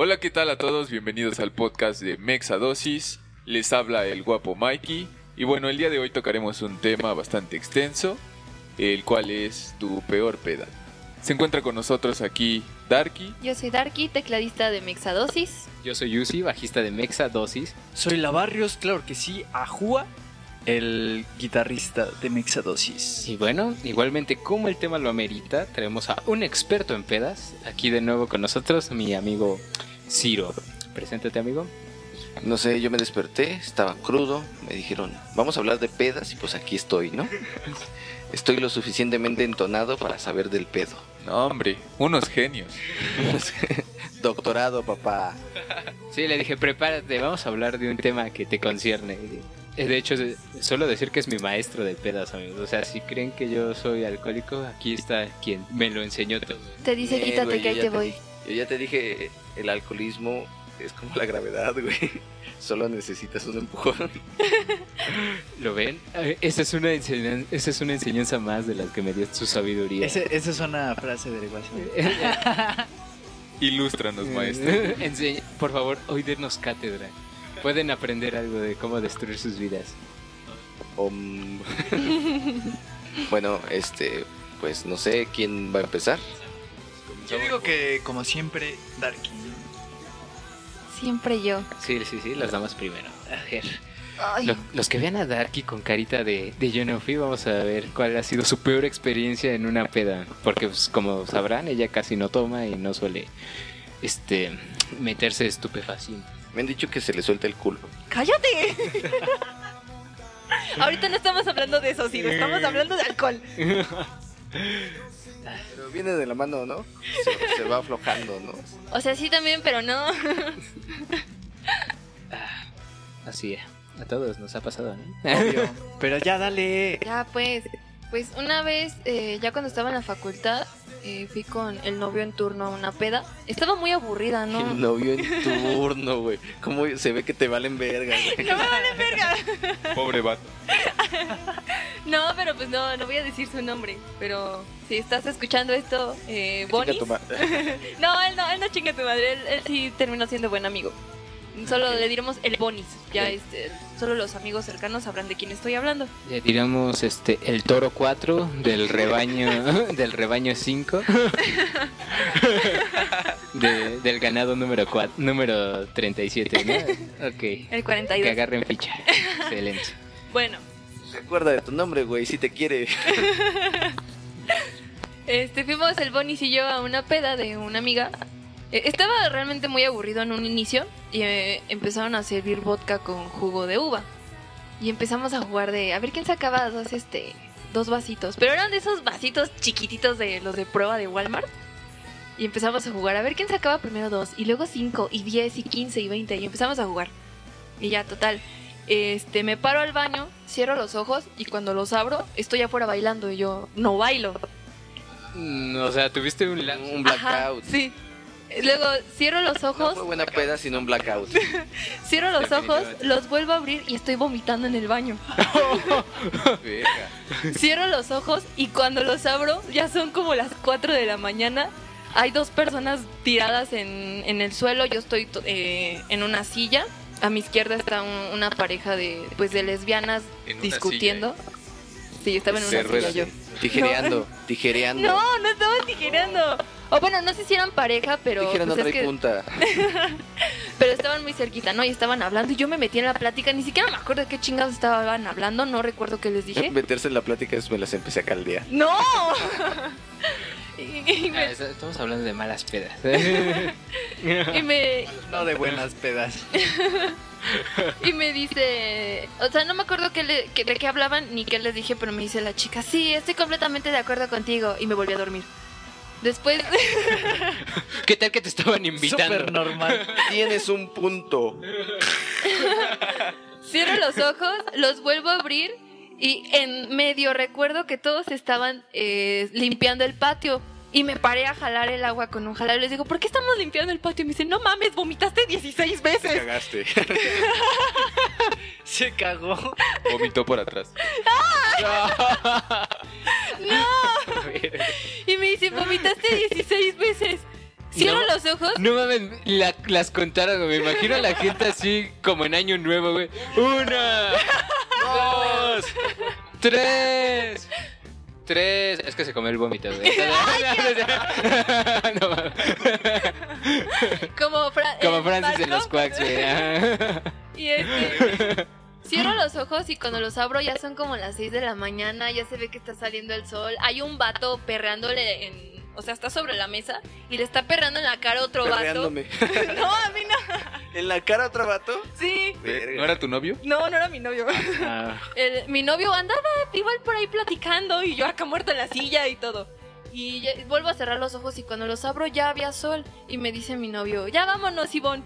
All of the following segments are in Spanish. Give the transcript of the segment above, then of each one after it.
Hola, ¿qué tal a todos? Bienvenidos al podcast de Mexadosis. Les habla el guapo Mikey. Y bueno, el día de hoy tocaremos un tema bastante extenso, el cual es tu peor peda. Se encuentra con nosotros aquí Darky. Yo soy Darky, tecladista de Mexadosis. Yo soy Yusi, bajista de Mexa Dosis. Soy La Barrios, claro que sí, Ajua, el guitarrista de Mexadosis. Y bueno, igualmente como el tema lo amerita, tenemos a un experto en pedas, aquí de nuevo con nosotros, mi amigo Ciro. Preséntate, amigo. No sé, yo me desperté, estaba crudo, me dijeron, vamos a hablar de pedas y pues aquí estoy, ¿no? Estoy lo suficientemente entonado para saber del pedo. No, hombre, unos genios. Doctorado, papá. Sí, le dije, prepárate, vamos a hablar de un tema que te concierne. Eh, De hecho, eh, solo decir que es mi maestro de pedas, amigos. O sea, si creen que yo soy alcohólico, aquí está quien me lo enseñó todo. Te dice, Bien, quítate güey, que ahí te voy. Yo ya te dije, el alcoholismo es como la gravedad, güey. Solo necesitas un empujón. ¿Lo ven? Eh, Esa es una enseñanza, esa es una enseñanza más de las que me dio su sabiduría. Ese- esa es una frase de ecuación. Ilústranos, maestro. Enseña- por favor, hoy denos cátedra. Pueden aprender algo de cómo destruir sus vidas. Um, bueno, este, pues no sé quién va a empezar. Yo digo que, como siempre, Darky. Siempre yo. Sí, sí, sí, las damas primero. A ver. Lo- los que vean a Darky con carita de, de yo no fui, vamos a ver cuál ha sido su peor experiencia en una peda. Porque, pues, como sabrán, ella casi no toma y no suele este meterse estupefaciente. Me han dicho que se le suelta el culo. ¡Cállate! Ahorita no estamos hablando de eso, sino estamos hablando de alcohol. Pero viene de la mano, ¿no? Se, se va aflojando, ¿no? O sea, sí también, pero no. Así es. A todos nos ha pasado, ¿no? Obvio. Pero ya dale. Ya, pues. Pues una vez, eh, ya cuando estaba en la facultad, eh, fui con el novio en turno a una peda. Estaba muy aburrida, ¿no? El novio en turno, güey. ¿Cómo se ve que te valen verga, güey? No me vale verga. Pobre vato. No, pero pues no, no voy a decir su nombre. Pero si estás escuchando esto, eh, No, él no, él no chinga tu madre, él, él sí terminó siendo buen amigo. Solo le diremos el Bonis. Ya este, solo los amigos cercanos sabrán de quién estoy hablando. Le diremos este el toro 4 del rebaño del rebaño 5 de- del ganado número 4, número 37, ¿no? Ok. El Que 42. agarren ficha. Excelente. Bueno, Se acuerda de tu nombre, güey, si te quiere. este fuimos el Bonis y yo a una peda de una amiga. Eh, estaba realmente muy aburrido en un inicio y eh, empezaron a servir vodka con jugo de uva. Y empezamos a jugar de a ver quién sacaba dos este dos vasitos, pero eran de esos vasitos chiquititos de los de prueba de Walmart. Y empezamos a jugar a ver quién sacaba primero dos y luego cinco y diez y quince y veinte y empezamos a jugar. Y ya total, este me paro al baño, cierro los ojos y cuando los abro estoy afuera bailando y yo no bailo. Mm, O sea, tuviste un Ajá, blackout. sí. Luego cierro los No ojos, fue buena peda, sino un blackout. cierro los ojos, los vuelvo a abrir y estoy vomitando en el baño. Cierro los ojos y cuando los abro ya son como las 4 de la mañana. Hay dos personas tiradas en, en el suelo, yo estoy to- eh, en una silla. A mi izquierda está un- una pareja de pues de lesbianas En una discutiendo. Sí, estaba en una silla yo. Tijereando, tijereando. No, no estaba tijereando. O bueno, no sé si eran pareja, pero Tijera no pues, es que- punta. pero estaban muy cerquita, ¿no? Y estaban hablando y yo me metí en la plática, ni siquiera me acuerdo de qué chingados estaban hablando, no recuerdo qué les dije. Meterse en la plática es me las empecé a caldear. ¡No! y, y Ah, me, Estamos hablando de malas pedas. y me- No de buenas pedas. y me dice, o sea, no me acuerdo qué le- qué- de qué hablaban ni qué les dije, pero me dice la chica, sí, estoy completamente de acuerdo contigo. Y me volví a dormir. Después, ¿Qué tal que te estaban invitando? Súper normal. Tienes un punto. cierro los ojos, los vuelvo a abrir y en medio recuerdo que todos estaban eh, limpiando el patio. Y me paré a jalar el agua con un jalar les digo, ¿por qué estamos limpiando el patio? Y me dicen, no mames, vomitaste 16 Te veces. cagaste. Se cagó. Vomitó por atrás. Y me dicen, vomitaste 16 veces. Cierro No. los ojos. No mames, la- las contaron. Me imagino a la gente así como en año nuevo, güey. Una, dos, tres. Tres. Es que se comió el vómito. No. Como, Fra- Como eh, Francis en los quacks, güey. Y este. Cierro los ojos y cuando los abro ya son como las 6 de la mañana, ya se ve que está saliendo el sol. Hay un vato perreándole en. O sea, está sobre la mesa y le está perreando en la cara a otro Perreándome. vato. No, a mí no. ¿En la cara otro vato? Sí. ¿No era tu novio? No, no era mi novio. Ah, El- mi novio andaba igual por ahí platicando y yo acá muerta en la silla y todo. Y ya- vuelvo a cerrar los ojos y cuando los abro ya había sol. Y me dice mi novio, ya vámonos, Ivonne.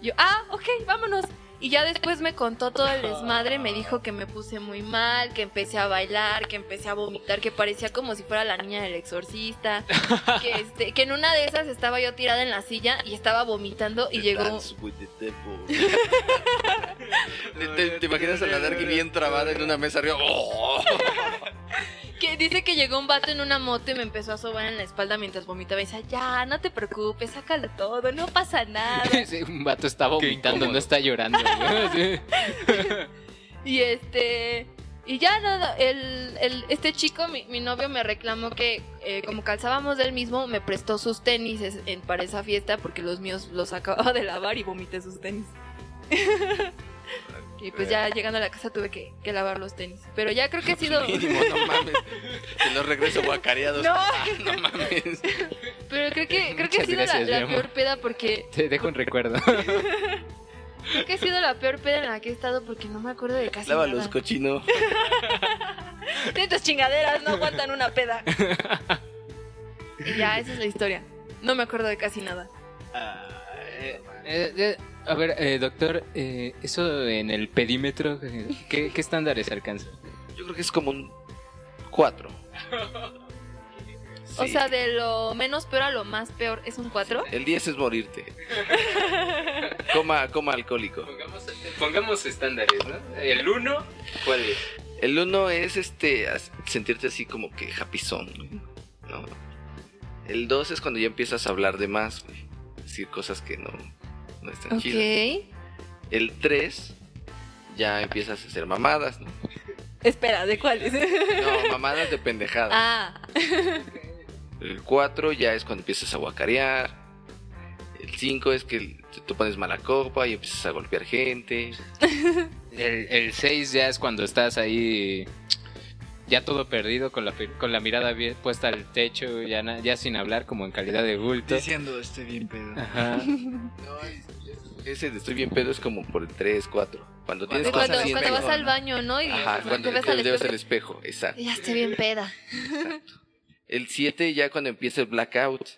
Yo, ah, ok, vámonos. Y ya después me contó todo el desmadre, me dijo que me puse muy mal, que empecé a bailar, que empecé a vomitar, que parecía como si fuera la niña del exorcista, que, este, que en una de esas estaba yo tirada en la silla y estaba vomitando y llegó... The. ¿Te, te imaginas a la Darky bien trabada en una mesa arriba? ¡Oh! Que dice que llegó un vato en una moto y me empezó a sobar en la espalda mientras vomitaba y decía, ya, no te preocupes, sácalo todo, no pasa nada. sí, un vato está vomitando, no está llorando. Sí. y este... Y ya nada, el, el- este chico, mi, mi novio, me reclamó que eh, como calzábamos del mismo, me prestó sus tenis en, para esa fiesta porque los míos los acababa de lavar y vomité sus tenis. Y pues ya llegando a la casa tuve que, que lavar los tenis. Pero ya creo que ha sido... Mínimo, no mames. Te los regreso guacareados. No. Ah, no mames. Pero creo que, creo que ha sido gracias, la, peor peda porque Te dejo un recuerdo. Creo que ha sido la peor peda en la que he estado porque no me acuerdo de casi Lávalos, nada. cochino. Estas chingaderas no aguantan una peda. y ya, esa es la historia. No me acuerdo de casi nada. Eh, eh, eh, a ver, eh, doctor, eh, eso en el pedímetro, eh, ¿qué, qué estándares alcanza? Yo creo que es como un 4. O sea, de lo menos peor a lo más peor, ¿es un 4? El 10 es morirte. Coma, coma alcohólico. Pongamos, pongamos estándares, ¿no? El 1, ¿cuál es? El 1 es este sentirte así como que happy ¿no? El 2 es cuando ya empiezas a hablar de más, güey. Decir cosas que no, no están chidas. Ok. El 3 ya empiezas a hacer mamadas, ¿no? Espera, ¿de cuáles? No, mamadas de pendejada. ah, El 4 ya es cuando empiezas a guacarear. El 5 es que te, te pones mala copa y empiezas a golpear gente. El 6 ya es cuando estás ahí ya todo perdido con la, con la mirada bien puesta al techo, ya, na- ya sin hablar como en calidad de bulto. Diciendo, estoy bien pedo. Ajá. Ese de estoy bien pedo es como por el 3, 4. Cuando tienes cuando, al bien cuando espejo, vas al ¿no? baño, ¿no? Y Ajá, te cuando ves te al ves espejo. al espejo, exacto. Ya estoy bien peda. El 7 ya cuando empieza el blackout.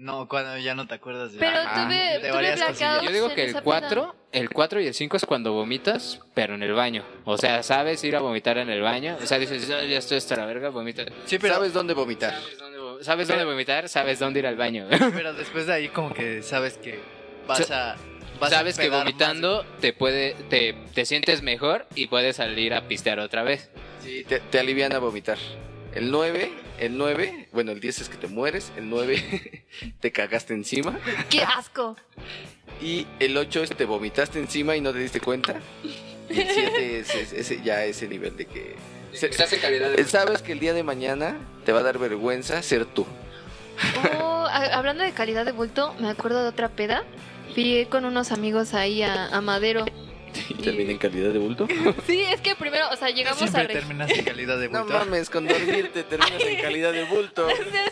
No, cuando ya no te acuerdas de Pero Ajá, tuve, de tuve varias blackouts cosillas. Yo digo que el esa 4, el 4 y el 5 es cuando vomitas, pero en el baño. O sea, sabes ir a vomitar en el baño. O sea, dices, "Ah, ya estoy hasta la verga, vomita. Sí, pero, ¿Sabes dónde vomitar? ¿Sabes dónde, vo- sabes dónde vomitar? ¿Sabes dónde ir al baño? pero después de ahí como que sabes que vas a... Vas a sabes que pedar vomitando te puede te, te sientes mejor y puedes salir a pistear otra vez. Sí, te, te alivian a vomitar. El 9, el 9, bueno, el 10 es que te mueres. El 9 te cagaste encima. ¡Qué asco! Y el 8 es te vomitaste encima y no te diste cuenta. Y el 7 es, es- ese ya ese nivel de que... se- Estás en calidad Eh, Sabes que el día de mañana te va a dar vergüenza ser tú. Oh, hablando de calidad de bulto, me acuerdo de otra peda. Fui con unos amigos ahí a, a Madero. Y termina en calidad de bulto. Sí, es que primero, o sea, llegamos Siempre a... Reg- terminas en calidad de No bulto. mames, con dormirte terminas en calidad de bulto.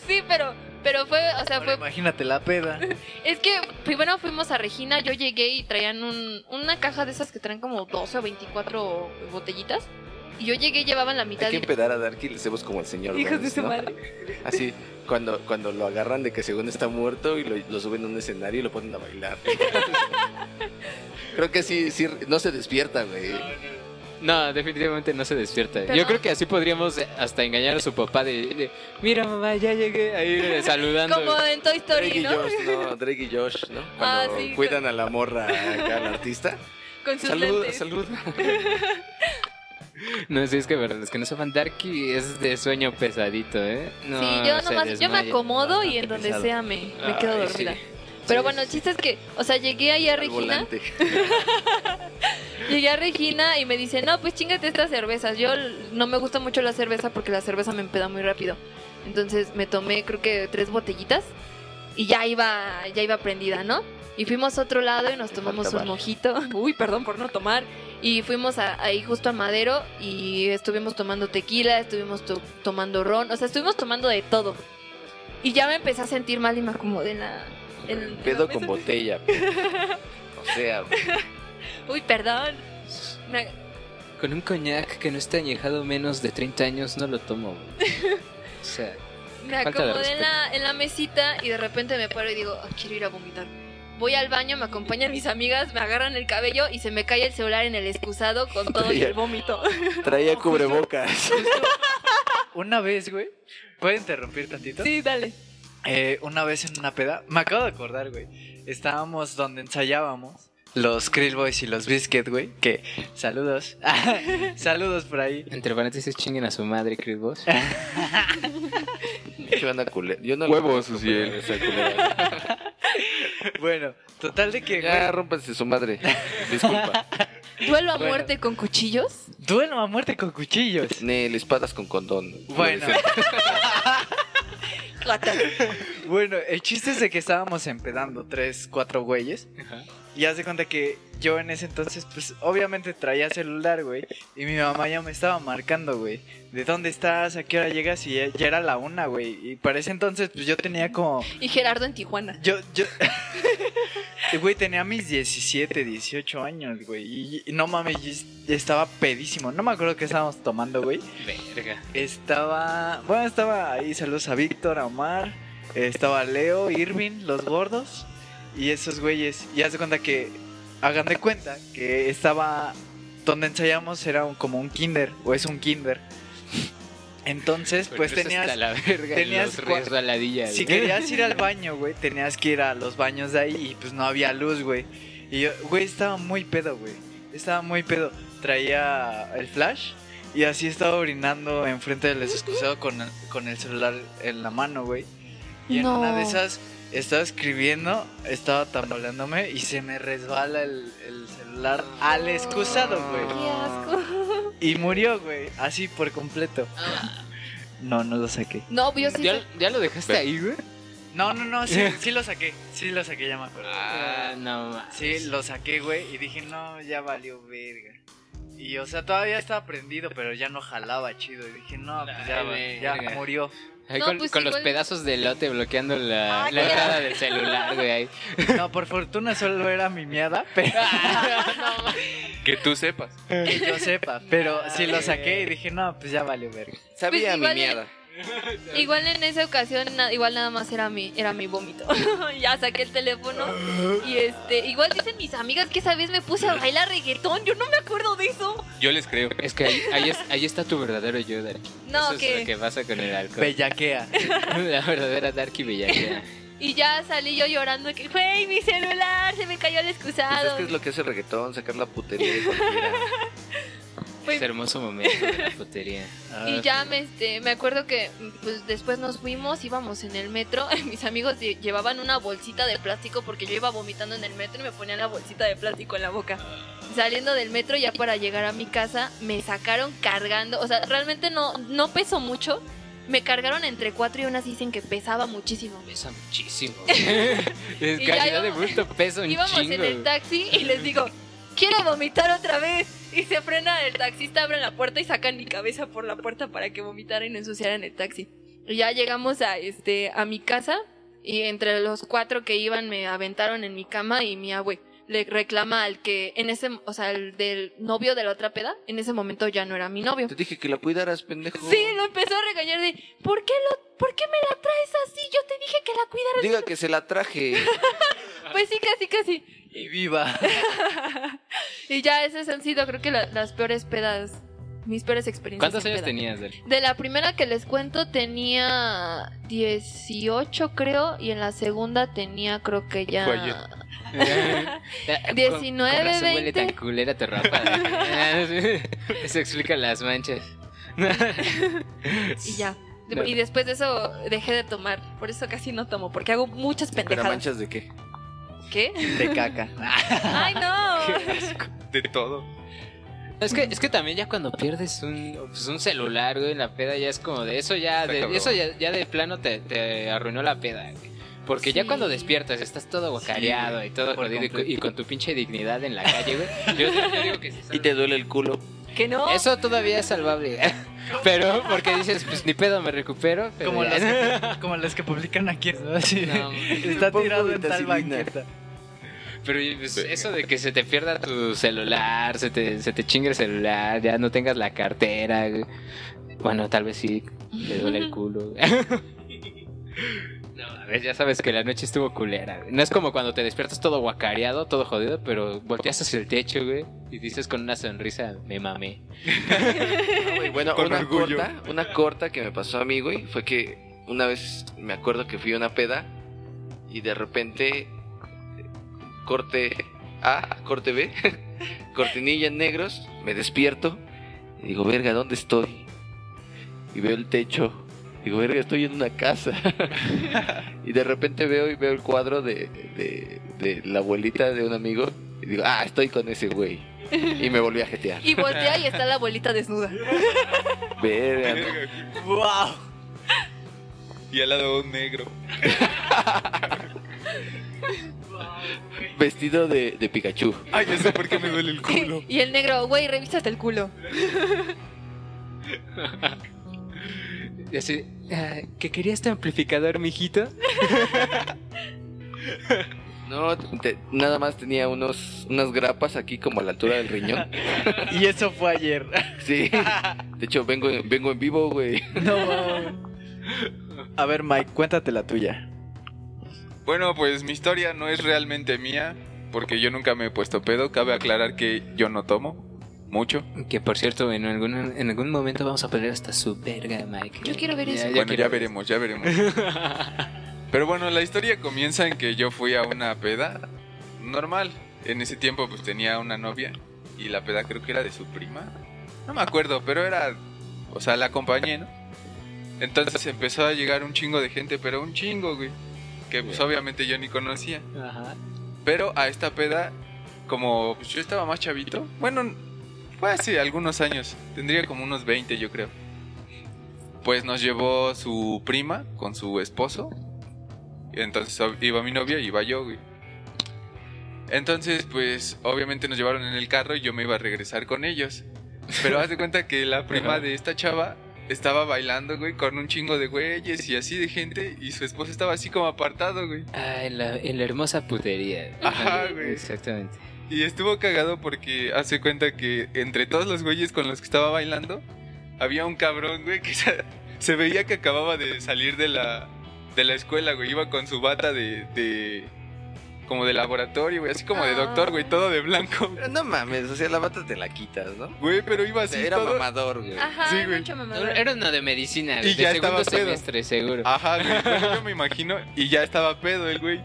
sí, pero, pero fue, o sea, Ahora fue... imagínate la peda. Es que primero fuimos a Regina, yo llegué y traían un, una caja de esas que traen como 12 o 24 botellitas. Y yo llegué y llevaban la mitad Hay que y... empedar a Darky y le hacemos como el señor Hijos de su ¿no? madre. Así, cuando, cuando lo agarran de que según está muerto y lo, lo suben a un escenario y lo ponen a bailar. Creo que sí, sí, no se despierta, güey. No, definitivamente no se despierta. Pero- Yo creo que así podríamos hasta engañar a su papá de, de, mira mamá, ya llegué ahí eh, saludando. Como en Toy Drake Story, y ¿no? Josh, ¿no? Drake y Josh, ¿no? Ah, sí, cuidan a la morra acá al artista. Con sus Salud, lentes. salud. No, sí, es que verdad, los que no sepan, Darky es de sueño pesadito, ¿eh? No, sí, yo se nomás, yo me acomodo y en donde pesado. sea me, me quedo Ay, dormida. sí. Pero bueno, el chiste es que, o sea, llegué ahí a Al Regina. Llegué a Regina y me dice, no, pues chingate estas cervezas. Yo no me gusta mucho la cerveza porque la cerveza me empeda muy rápido. Entonces me tomé creo que tres botellitas y ya iba, ya iba prendida, ¿no? Y fuimos a otro lado y nos tomamos un mojito. Uy, perdón por no tomar. Y fuimos a- ahí justo a Madero y estuvimos tomando tequila, estuvimos to- tomando ron, o sea, estuvimos tomando de todo. Y ya me empecé a sentir mal y me acomodé en la... en- Pedo mesa. con botella. O sea, güey. Uy, perdón. Me- Con un coñac que no está añejado menos de 30 años no lo tomo. güey. O sea, Me acomodé en la, en la mesita y de repente me paro y digo, "Ah, quiero ir a vomitar. Voy al baño, me acompañan mis amigas, me agarran el cabello y se me cae el celular en el excusado con todo y el vómito. Traía cubrebocas. Una vez, güey. ¿Puedo interrumpir tantito? Sí, dale. Eh, una vez en una peda, me acabo de acordar, güey. Estábamos donde ensayábamos los Krill Boys y los Biscuit, güey. Que saludos. saludos por ahí. entre paréntesis chinguen a su madre, Chris Boss. Qué banda culera. Yo no Huevos. Bueno, total de que, Ya, güey, rómpanse su madre. Disculpa. ¿Duelo a Bueno. muerte con cuchillos? duelo a muerte con cuchillos. Nel, espadas con condón. Bueno. Bueno, el chiste es de que estábamos empedando tres, cuatro güeyes. Y haz de cuenta que yo en ese entonces, pues obviamente traía celular, güey. Y mi mamá ya me estaba marcando, güey. ¿De dónde estás? ¿A qué hora llegas? Y ya, ya era la una, güey. Y para ese entonces, pues yo tenía como. Y Gerardo en Tijuana. Yo, yo. Güey, tenía mis 17, 18 años, güey. Y, y no mames, estaba pedísimo. No me acuerdo qué estábamos tomando, güey. Verga. Estaba. Bueno, estaba ahí. Saludos a Víctor, a Omar. Estaba Leo, Irving, los gordos. Y esos güeyes. Y haz de cuenta que. Hagan de cuenta que estaba. Donde ensayamos era un- como un kinder. O es un kinder. Entonces, pues tenías. la verga, tenías cua- Si querías ir al baño, güey, tenías que ir a los baños de ahí y pues no había luz, güey. Y yo, güey, estaba muy pedo, güey. Estaba muy pedo. Traía el flash y así estaba orinando enfrente del excusado con, el- con el celular en la mano, güey. Y en No. una de esas estaba escribiendo, estaba tambaleándome y se me resbala el, el celular al excusado, Qué güey. asco. Y murió, güey, así por completo. No, no lo saqué. No, yo sí. ¿Ya, sé- ya lo dejaste ahí, güey? No, no, no, sí, sí lo saqué. Sí lo saqué, ya me acuerdo. Ah, no ma- Sí, lo saqué, güey, y dije, no, ya valió verga. Y, o sea, todavía estaba prendido, pero ya no jalaba chido. Y dije, no, pues ya, ya murió. Ahí No, con, pues con los pedazos de lote bloqueando la, Ah, la entrada del celular, güey. ahí. No, por fortuna solo era mi miada, pero Que tú sepas. que yo sepa. Pero sí lo saqué y dije, no, pues ya valió verga. Sabía Pues mi mierda. Igual en esa ocasión, na- igual nada más era mi, era mi vómito. ya saqué el teléfono y este, igual dicen mis amigas que esa vez me puse a bailar reggaetón. Yo no me acuerdo de eso. Yo les creo. Es que ahí, ahí, es- ahí está tu verdadero yo, Darky. No, Eso es que- lo que pasa con el alcohol. Bellaquea. la verdadera Darky bellaquea. Y ya salí yo llorando que, güey, mi celular se me cayó al Pues excusado. es que es lo que hace el reggaetón, sacar la putería de cualquiera. Ese hermoso momento de la putería. Y ya me, este, me acuerdo que pues después nos fuimos, íbamos en el metro, mis amigos lle- llevaban una bolsita de plástico porque yo iba vomitando en el metro y me ponían la bolsita de plástico en la boca. Saliendo del metro ya para llegar a mi casa me sacaron cargando, o sea, realmente no, no peso mucho, me cargaron entre cuatro y unas dicen que pesaba muchísimo. Pesa muchísimo. es calidad de bulto, pesa un Íbamos chingo. en el taxi y les digo, quiero vomitar otra vez. Y se frena el taxista, abren la puerta y sacan mi cabeza por la puerta para que vomitara y no ensuciaran el taxi. Y ya llegamos a, este, a mi casa y entre los cuatro que iban me aventaron en mi cama y mi abue le reclama al que en ese, o sea, el del novio de la otra peda, en ese momento ya no era mi novio. Te dije que la cuidaras, pendejo. Sí, lo empezó a regañar de, ¿por qué, lo, ¿por qué me la traes así? Yo te dije que la cuidaras. Diga que se la traje. Pues sí, casi, casi. Y viva. Y ya esas han sido, creo que la- las peores pedas, mis peores experiencias. ¿Cuántos años peda. tenías, Darky? De la primera que les cuento tenía 18 creo y en la segunda tenía creo que ya... Fue ayer. 19, Con razón huele 20. tan culera tu ropa. Eso explica las manchas. Y ya. No. Y después de eso dejé de tomar. Por eso casi no tomo, porque hago muchas ¿Pero pendejadas. manchas de qué? ¿Qué? De caca. ¡Ay, no! De todo. Es que, es que también ya cuando pierdes un, pues un celular, güey, en la peda ya es como de eso ya, de, eso ya, ya de plano te, te arruinó la peda, güey. Porque ya cuando despiertas estás todo guacareado y todo por jodido y, con tu pinche dignidad en la calle, güey. Yo, yo digo que sí. Y te duele el culo. ¿Que no? Eso todavía es salvable. Pero porque dices, pues ni pedo me recupero. Pero Como las, que, como las que publican aquí, ¿no? No. está tirado en tal banqueta. Pero pues, eso de que se te pierda tu celular, se te, se te chingue el celular, ya no tengas la cartera. güey. Bueno, tal vez sí, te duele el culo. No, a ver, ya sabes que la noche estuvo culera. güey. No es como cuando te despiertas todo guacareado, todo jodido, pero volteas hacia el techo, güey, y dices con una sonrisa, me mamé. Güey, Bueno, Con una orgullo. corta, una corta que me pasó a mí, güey, fue que una vez me acuerdo que fui a una peda y de repente corte A, corte B, cortinilla en negros, me despierto y digo, verga, ¿dónde estoy? Y veo el techo. Digo, verga, estoy en una casa. y de repente veo y veo el cuadro de, de, de la abuelita de un amigo. Y digo, ah, estoy con ese güey. Y me volví a jetear. Y voltea y está la abuelita desnuda. Verga, ¿no? Verga. ¡Wow! Y al lado un negro. Vestido de, de Pikachu. Ay, ya sé por qué me duele el culo. Y el negro, güey, revísate el culo. Y así, "Ah, ¿que quería este amplificador, mijito? No, te- nada más tenía unos, unas grapas aquí como a la altura del riñón. Y eso fue ayer. Sí. De hecho, vengo, vengo en vivo, güey. No. A ver, Mike, cuéntate la tuya. Bueno, pues mi historia no es realmente mía, porque yo nunca me he puesto pedo. Cabe aclarar que yo no tomo mucho. Que por cierto, en algún, en algún momento vamos a poner hasta su verga, Mike. Yo quiero ver eso. bueno, quiero ya ver veremos, ya veremos. Pero bueno, la historia comienza en que yo fui a una peda normal. En ese tiempo pues tenía una novia y la peda creo que era de su prima. No me acuerdo, pero era... O sea, la acompañé, ¿no? Entonces empezó a llegar un chingo de gente, pero un chingo, güey. Que pues obviamente yo ni conocía. Ajá. Pero a esta peda, como pues, yo estaba más chavito, bueno, fue hace algunos años, tendría como unos 20 yo creo. Pues nos llevó su prima con su esposo. Entonces iba mi novia y iba yo, güey. Entonces, pues obviamente nos llevaron en el carro y yo me iba a regresar con ellos. Pero haz de cuenta que la prima de esta chava estaba bailando, güey, con un chingo de güeyes y así de gente. Y su esposo estaba así como apartado, güey. Ah, en la, en la hermosa putería. Ajá, güey. Exactamente. Y estuvo cagado porque hace cuenta que entre todos los güeyes con los que estaba bailando, había un cabrón, güey, que se, se veía que acababa de salir de la, de la escuela, güey. Iba con su bata de, de como de laboratorio, güey, así como de Ah. doctor, güey, todo de blanco. Pero no mames, o sea, la bata te la quitas, ¿no? Güey, pero iba así Era todo. mamador, güey. Ajá, Sí, güey. mucho mamador. Era uno de medicina, Y de ya segundo estaba pedo. semestre, seguro. Ajá, güey. Bueno, yo me imagino. Y ya estaba pedo el güey.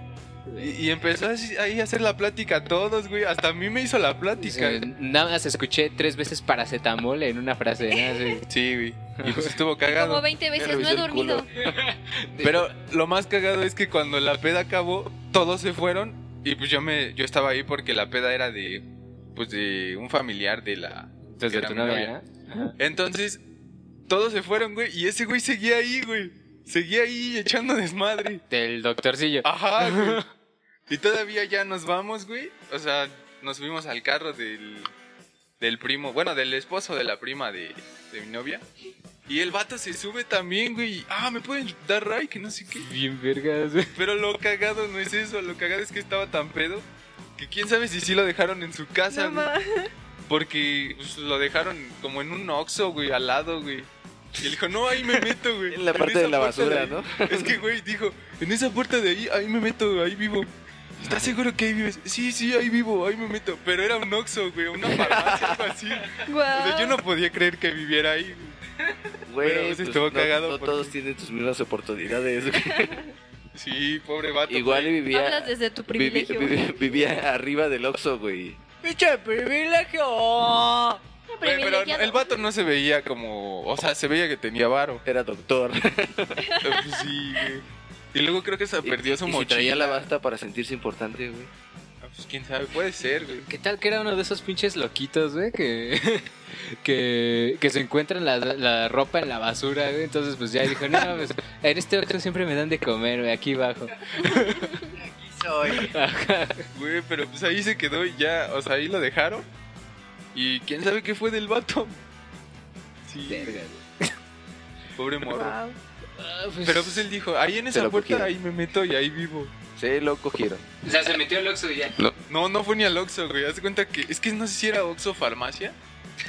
Y, y empezó así- ahí a hacer la plática a todos, güey. Hasta a mí me hizo la plática. Sí, nada más escuché tres veces paracetamol en una frase. ¿no? Sí, güey. Y pues estuvo Como cagado. 20 veces, no he dormido. Pero lo más cagado es que cuando la peda acabó, todos se fueron y pues yo me yo estaba ahí porque la peda era de pues de un familiar de la Entonces, que de era tu novia, ¿no? Entonces todos se fueron, güey, y ese güey seguía ahí, güey. Seguía ahí echando desmadre. Del doctorcillo. Ajá, güey. Y todavía ya nos vamos, güey. O sea, nos subimos al carro del del primo, bueno, del esposo de la prima de, de mi novia. Y el vato se sube también, güey. Ah, me pueden dar ray, que no sé qué. Bien vergas, güey. Pero lo cagado no es eso, lo cagado es que estaba tan pedo que quién sabe si sí lo dejaron en su casa, No güey. Porque pues, lo dejaron como en un oxo, güey, al lado, güey. Y él dijo, no, ahí me meto, güey. En la parte de la basura, ahí". ¿no? Es que, güey, dijo, en esa puerta de ahí, ahí me meto, ahí vivo. ¿Estás seguro que ahí vives? Sí, sí, ahí vivo, ahí me meto. Pero era un oxo, güey, una farmacia, algo así. O sea, Guau. yo no podía creer que viviera ahí, güey. Pues, estuvo no, cagado no todos tienen tus mismas oportunidades. güey. Sí, pobre vato. Igual y güey. vivía, Hablas desde tu privilegio. vivi- vivía arriba del Oxxo, güey. ¡Pinche privilegio! Güey, pero el vato no se veía como. O sea, se veía que tenía varo. Era doctor. Pues sí, güey. Y luego creo que se Y- perdió su y si mochila. traía la basta para sentirse importante, güey. Pues quién sabe, puede ser, güey. ¿Qué tal que era uno de esos pinches loquitos, güey? Que, que, que se encuentran la, la ropa en la basura, güey. Entonces, pues ya dijo, no, pues, en este Oxxo siempre me dan de comer, güey, aquí abajo. Aquí soy. Güey, pero pues ahí se quedó y ya, o sea, ahí lo dejaron. Y quién sabe qué fue del vato. Sí, pobre morro. Ah, pues- Pero pues él dijo, ahí en esa puerta ahí me meto y ahí vivo. Se lo cogieron. O sea, se metió el Oxxo y ya. No, no fue ni al Oxxo, güey. Haz de cuenta que. Es que no sé si era Oxxo farmacia.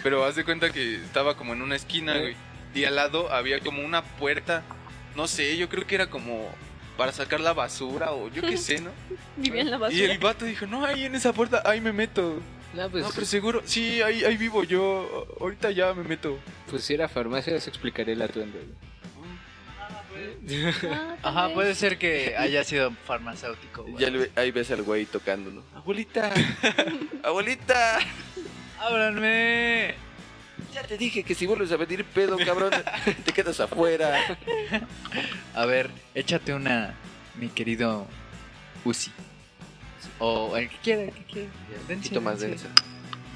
Pero haz de cuenta que estaba como en una esquina, güey. Y al lado había como una puerta. No sé, yo creo que era como para sacar la basura o yo qué sé, ¿no? Vivía en la Y basura. el vato dijo, no, ahí en esa puerta, ahí me meto. No, pues, No, pero seguro, sí, ahí, ahí vivo yo. Ahorita ya me meto. pues si era farmacia, eso explicaría el atuendo, güey. Ah, Ajá, vez. puede ser que haya sido farmacéutico. güey. Ya le- ahí ves al güey tocando, ¿no? Abuelita, abuelita. ¡Ábranme! Ya te dije que si vuelves a pedir pedo, cabrón, te quedas afuera. A ver, échate una, mi querido Uzi. O el que quiera, el que quiera. Un poquito más dense. densa.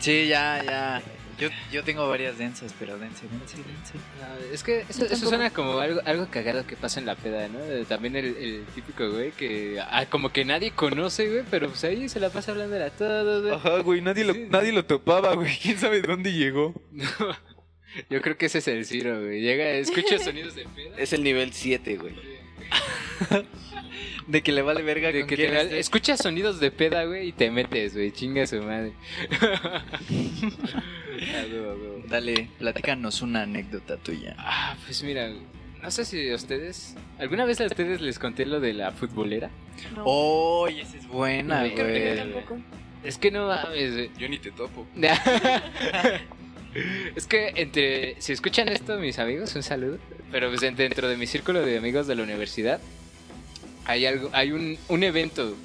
Sí, ya, ya. Yo, yo tengo varias densas, pero dense, dense, dense. No, es que eso, eso suena como algo, algo cagado que pasa en la peda, ¿no? También el, el típico güey que ah, como que nadie conoce, güey, pero pues ahí se la pasa hablando a todos, güey. Ajá, güey, nadie lo, Sí. nadie lo topaba, güey. ¿Quién sabe dónde llegó? Yo creo que ese es el Ciro, güey. Llega, escucha sonidos de peda. Es el nivel 7, güey. De que le vale verga De con que quién te, esté. escuchas sonidos de peda, güey, y te metes, güey. Chinga su madre. Dale, platícanos una anécdota tuya. Ah, pues mira, no sé si a ustedes. ¿Alguna vez a ustedes les conté lo de la futbolera? No. ¡Oh, esa es buena, yo güey! tampoco. Es que no mames, güey. Yo ni te topo. es que entre. Si escuchan esto, mis amigos, un saludo. Pero pues en- dentro de mi círculo de amigos de la universidad, hay algo, hay un, un evento.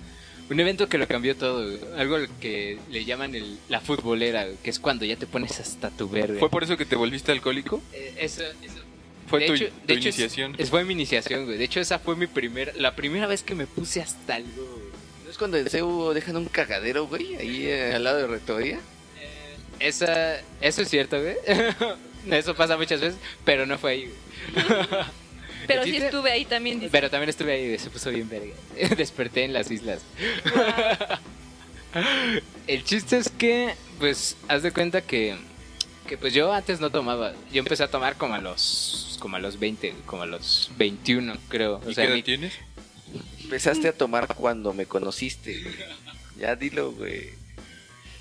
Un evento que lo cambió todo. güey. Algo que le llaman el, la futbolera, güey, que es cuando ya te pones hasta tu verde. ¿Fue por eso que te volviste alcohólico? Eh, eso, eso- Fue de tu, hecho- tu de hecho es- iniciación. Es, fue mi iniciación, güey. De hecho, esa fue mi primera. La primera vez que me puse hasta güey. ¿No es cuando en CEU dejan un cagadero, güey? Ahí eh, al lado de Rectoría. Eh, esa, eso es cierto, güey. eso pasa muchas veces, pero no fue ahí, güey. Pero ¿El sí estuve ahí también. dice. Pero también estuve ahí, se puso bien verga. Desperté en las islas. El chiste es que, pues, haz de cuenta que, que pues yo antes no tomaba. Yo empecé a tomar como a los, como a los 20, como a los 21, creo. O ¿Y sea, qué edad mi- tienes? Empezaste a tomar cuando me conociste, güey. Ya dilo, güey.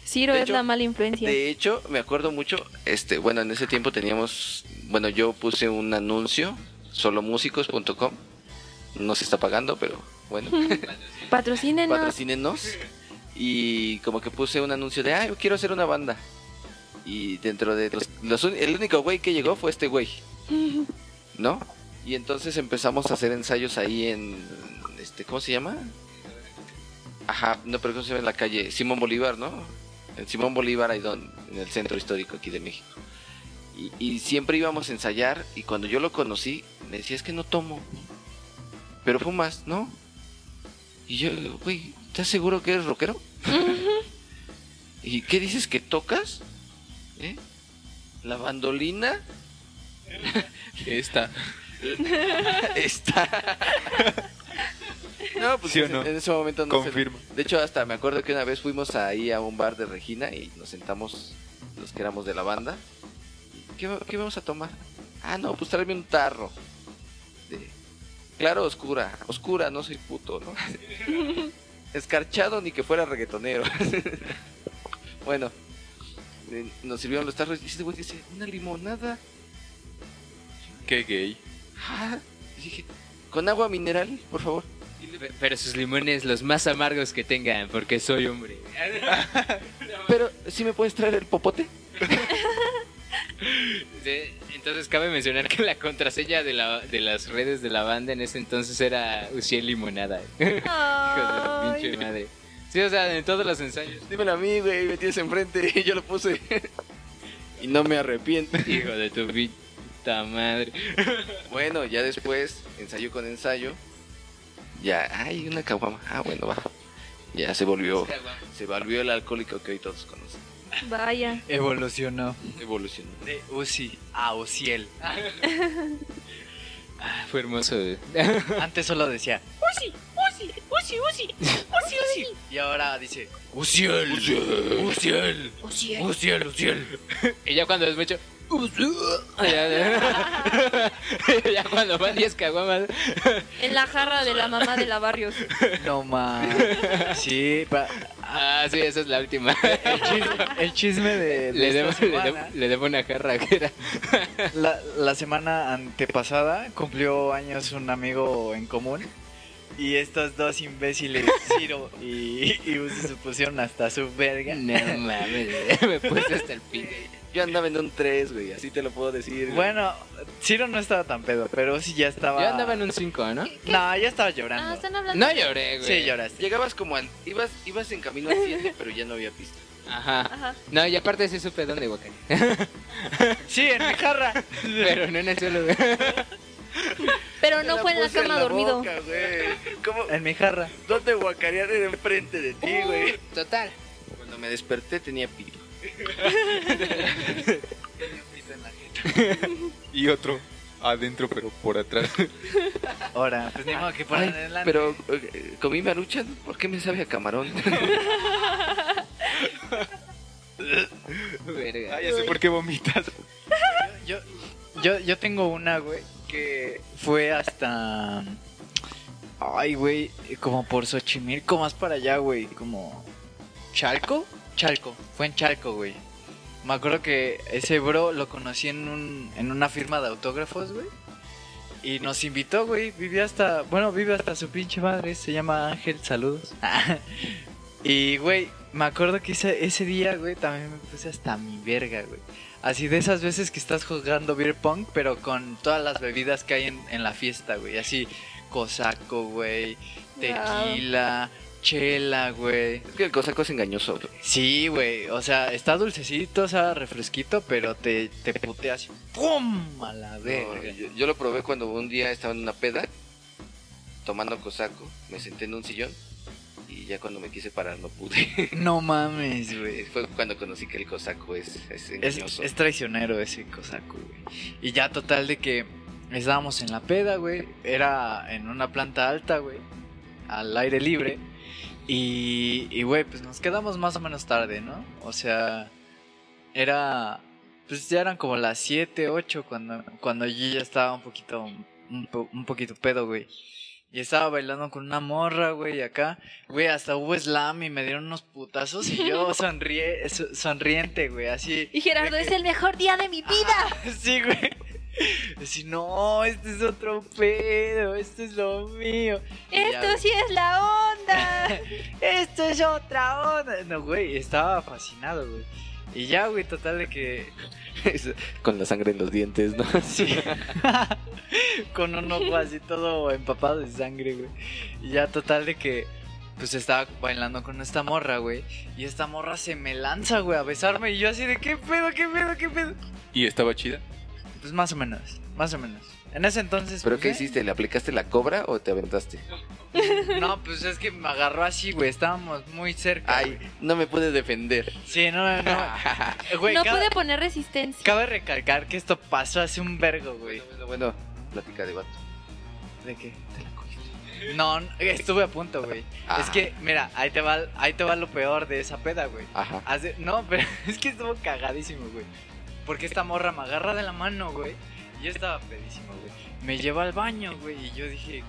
Ciro de es hecho- la mala influencia. De hecho, me acuerdo mucho, este, bueno, en ese tiempo teníamos, bueno, yo puse un anuncio, solomúsicos.com. No se está pagando, pero bueno, Patrocínenos. patrocínenos. Y como que puse un anuncio de, ah, yo quiero hacer una banda. Y dentro de los, los el único güey que llegó fue este güey, ¿no? Y entonces empezamos a hacer ensayos ahí en, este, ¿cómo se llama? Ajá, no, pero ¿cómo se llama en la calle? Simón Bolívar, ¿no? En Simón Bolívar, ahí don, en el centro histórico aquí de México. Y, y siempre íbamos a ensayar y cuando yo lo conocí, me decía, es que no tomo. Pero fumas, ¿no? Y yo, güey, ¿estás seguro que eres rockero? ¿Y qué dices que tocas? ¿Eh? ¿La bandolina? Esta. Está. No, pues ¿Sí o en- no? en ese momento no se- Confirmo. De hecho, hasta me acuerdo que una vez fuimos ahí a un bar de Regina y nos sentamos los que éramos de la banda. ¿Qué, va- qué vamos a tomar? Ah, no, pues tráeme un tarro. De- claro, oscura. Oscura, no soy puto, ¿no? Escarchado ni que fuera reggaetonero. bueno, nos sirvieron los tarros y este güey dice, una limonada. Qué gay. Ah, dije, con agua mineral, por favor. Pero sus limones los más amargos que tengan, porque soy hombre. Pero, ¿sí me puedes traer el popote? Entonces cabe mencionar que la contraseña de, la, de las redes de la banda en ese entonces era Uciel Limonada. Hijo de pinche madre. Sí, o sea, en todos los ensayos. Dímelo a mí, güey, me tienes enfrente y yo lo puse. y no me arrepiento. Hijo de tu puta madre. Bueno, ya después, ensayo con ensayo, Ya, ay, una caguama. Ah, bueno, va. Ya se volvió, se volvió el alcohólico que hoy todos conocen. Vaya. Evolucionó. Evolucionó. De Uzi a Uziel. Ah, fue hermoso. güey. Antes solo decía Uzi, Uzi, Uzi, Uzi, Uzi, Uzi. Y ahora dice Uziel, Uziel, Uziel, Uziel, Uziel. Y ya cuando es mucho. ya, cuando van 10 caguamas. En la jarra de la mamá de la Barrios. No más. Sí, pa- Ah, sí, esa es la última. el chisme, el chisme de, de Le esta debo, le, debo, le debo una jarra que era. La, la semana antepasada cumplió años un amigo en común. Y estos dos imbéciles, Ciro y, y Uzi, se pusieron hasta su verga. No mames, me puse hasta el pin. Yo andaba en un 3, güey, así te lo puedo decir. güey. Bueno, Ciro no estaba tan pedo, pero sí ya estaba. Yo andaba en un 5, ¿no? No, ya estaba Ah, llorando. están hablando. No lloré, güey. Sí, lloraste. Llegabas como al. Ibas, ibas en camino al 7, pero ya no había pista. Ajá. Ajá. No, y aparte sí supe dónde guacareé. Sí, en mi jarra. Pero no en el suelo, güey. Pero no fue en la cama dormido. boca, güey. ¿Cómo? En mi jarra. ¿Dónde guacarear enfrente de ti, güey? Total. Cuando me desperté tenía pito. Y otro adentro, pero por atrás. Ahora, pues ni modo que por Ay, adelante. pero eh, comí maruchan, ¿por qué me sabe a camarón? Verga. Ah, ya sé por qué vomitas. Yo, yo, yo tengo una, güey, que fue hasta. Ay, güey, como por Xochimilco, más para allá, güey, como. ¿Chalco? Chalco, fue en Chalco, güey. Me acuerdo que ese bro lo conocí en, un, en una firma de autógrafos, güey. Y nos invitó, güey. Vivía hasta. Bueno, vive hasta su pinche madre. Se llama Ángel, saludos. y, güey, me acuerdo que ese, ese día, güey, también me puse hasta mi verga, güey. Así de esas veces que estás jugando beer pong, pero con todas las bebidas que hay en, en la fiesta, güey. Así, cosaco, güey. Tequila, chela, güey. Es que el cosaco es engañoso, güey. Sí, güey. O sea, está dulcecito, o sea, refresquito, pero te, te putea así. ¡Pum! A la No, verga. yo, yo lo probé cuando un día estaba en una peda, tomando cosaco, me senté en un sillón y ya cuando me quise parar no pude. No mames, güey. Fue cuando conocí que el cosaco es, es Es, engañoso. es traicionero ese cosaco, güey. Y ya total de que estábamos en la peda, güey. Era en una planta alta, güey. Al aire libre. Y, y, güey, pues nos quedamos más o menos tarde, ¿no? O sea, era... Pues ya eran como las 7, 8 cuando, cuando yo ya estaba un poquito, un, po- un poquito pedo, güey. Y estaba bailando con una morra, güey, acá. Güey, hasta hubo slam y me dieron unos putazos y yo sonríe, so- sonriente, güey, así. Y Gerardo, es el mejor día de mi vida. Sí, güey. Decir, no, este es otro pedo, esto es lo mío. Ya, Esto sí es la onda. Esto es otra onda. No, güey, estaba fascinado, güey. Y ya, güey, total de que. Con la sangre en los dientes, ¿no? Sí. Con un ojo así todo empapado de sangre, güey. Y ya, total de que. Pues estaba bailando con esta morra, güey. Y esta morra se me lanza, güey, a besarme. Y yo así de, ¿qué pedo, qué pedo, qué pedo? ¿Y estaba chida? Pues más o menos, más o menos. En ese entonces. ¿Pero pues, qué eh, hiciste? ¿Le aplicaste la cobra o te aventaste? No, pues es que me agarró así, güey. Estábamos muy cerca. Ay, güey. no me pude defender. Sí, no, no. Güey, no cabe, pude poner resistencia. cabe recalcar que esto pasó hace un vergo, güey. Bueno, bueno, plática de vato. ¿De qué? No, no, estuve a punto, güey. Ah. Es que, mira, ahí te va, ahí te va lo peor de esa peda, güey. Ajá. Hace- no, pero es que estuvo cagadísimo, güey. Porque esta morra me agarra de la mano, güey. Y yo estaba pedísimo, güey. Me lleva al baño, güey. Y yo dije,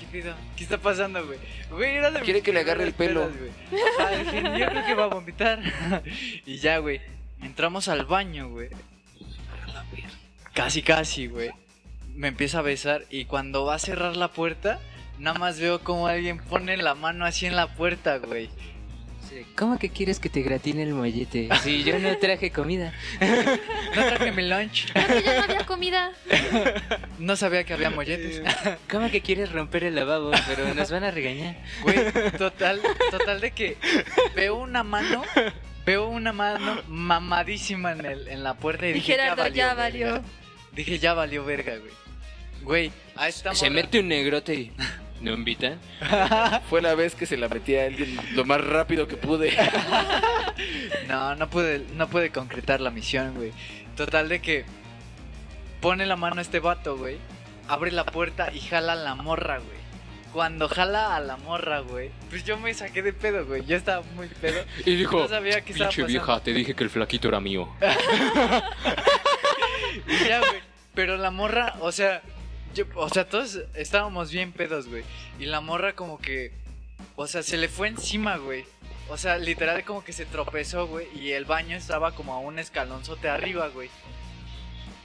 ¿qué pedo? ¿Qué está pasando, güey? Güey, era de Quiere que le agarre el pelo. dije, yo creo que va a vomitar. y ya, güey. Entramos al baño, güey. Casi, casi, güey. Me empieza a besar y cuando va a cerrar la puerta, nada más veo como alguien pone la mano así en la puerta, güey. ¿Cómo que quieres que te gratine el mollete? Si yo no traje comida. No traje mi lunch. Creo que ya no había comida. No sabía que había molletes. ¿Cómo que quieres romper el lavabo? Pero nos van a regañar. Güey, total, total de que veo una mano, veo una mano mamadísima en, el, en la puerta y Y dije, Gerardo, ya verga". valió. Dije, ya valió verga, güey. Güey, a esta Se morra- mete un negrote y... ¿No invitan? Fue la vez que se la metí a alguien lo más rápido que pude. No, no pude, no pude concretar la misión, güey. Total de que pone la mano a este vato, güey. Abre la puerta y jala a la morra, güey. Cuando jala a la morra, güey, pues yo me saqué de pedo, güey. Yo estaba muy pedo. Y dijo, No sabía qué estaba pinche vieja, te dije que el flaquito era mío. Y ya, güey. Pero la morra, o sea, o sea, todos estábamos bien pedos, güey. Y la morra como que, o sea, se le fue encima, güey. O sea, literal como que se tropezó, güey. Y el baño estaba como a un escalonzote arriba, güey.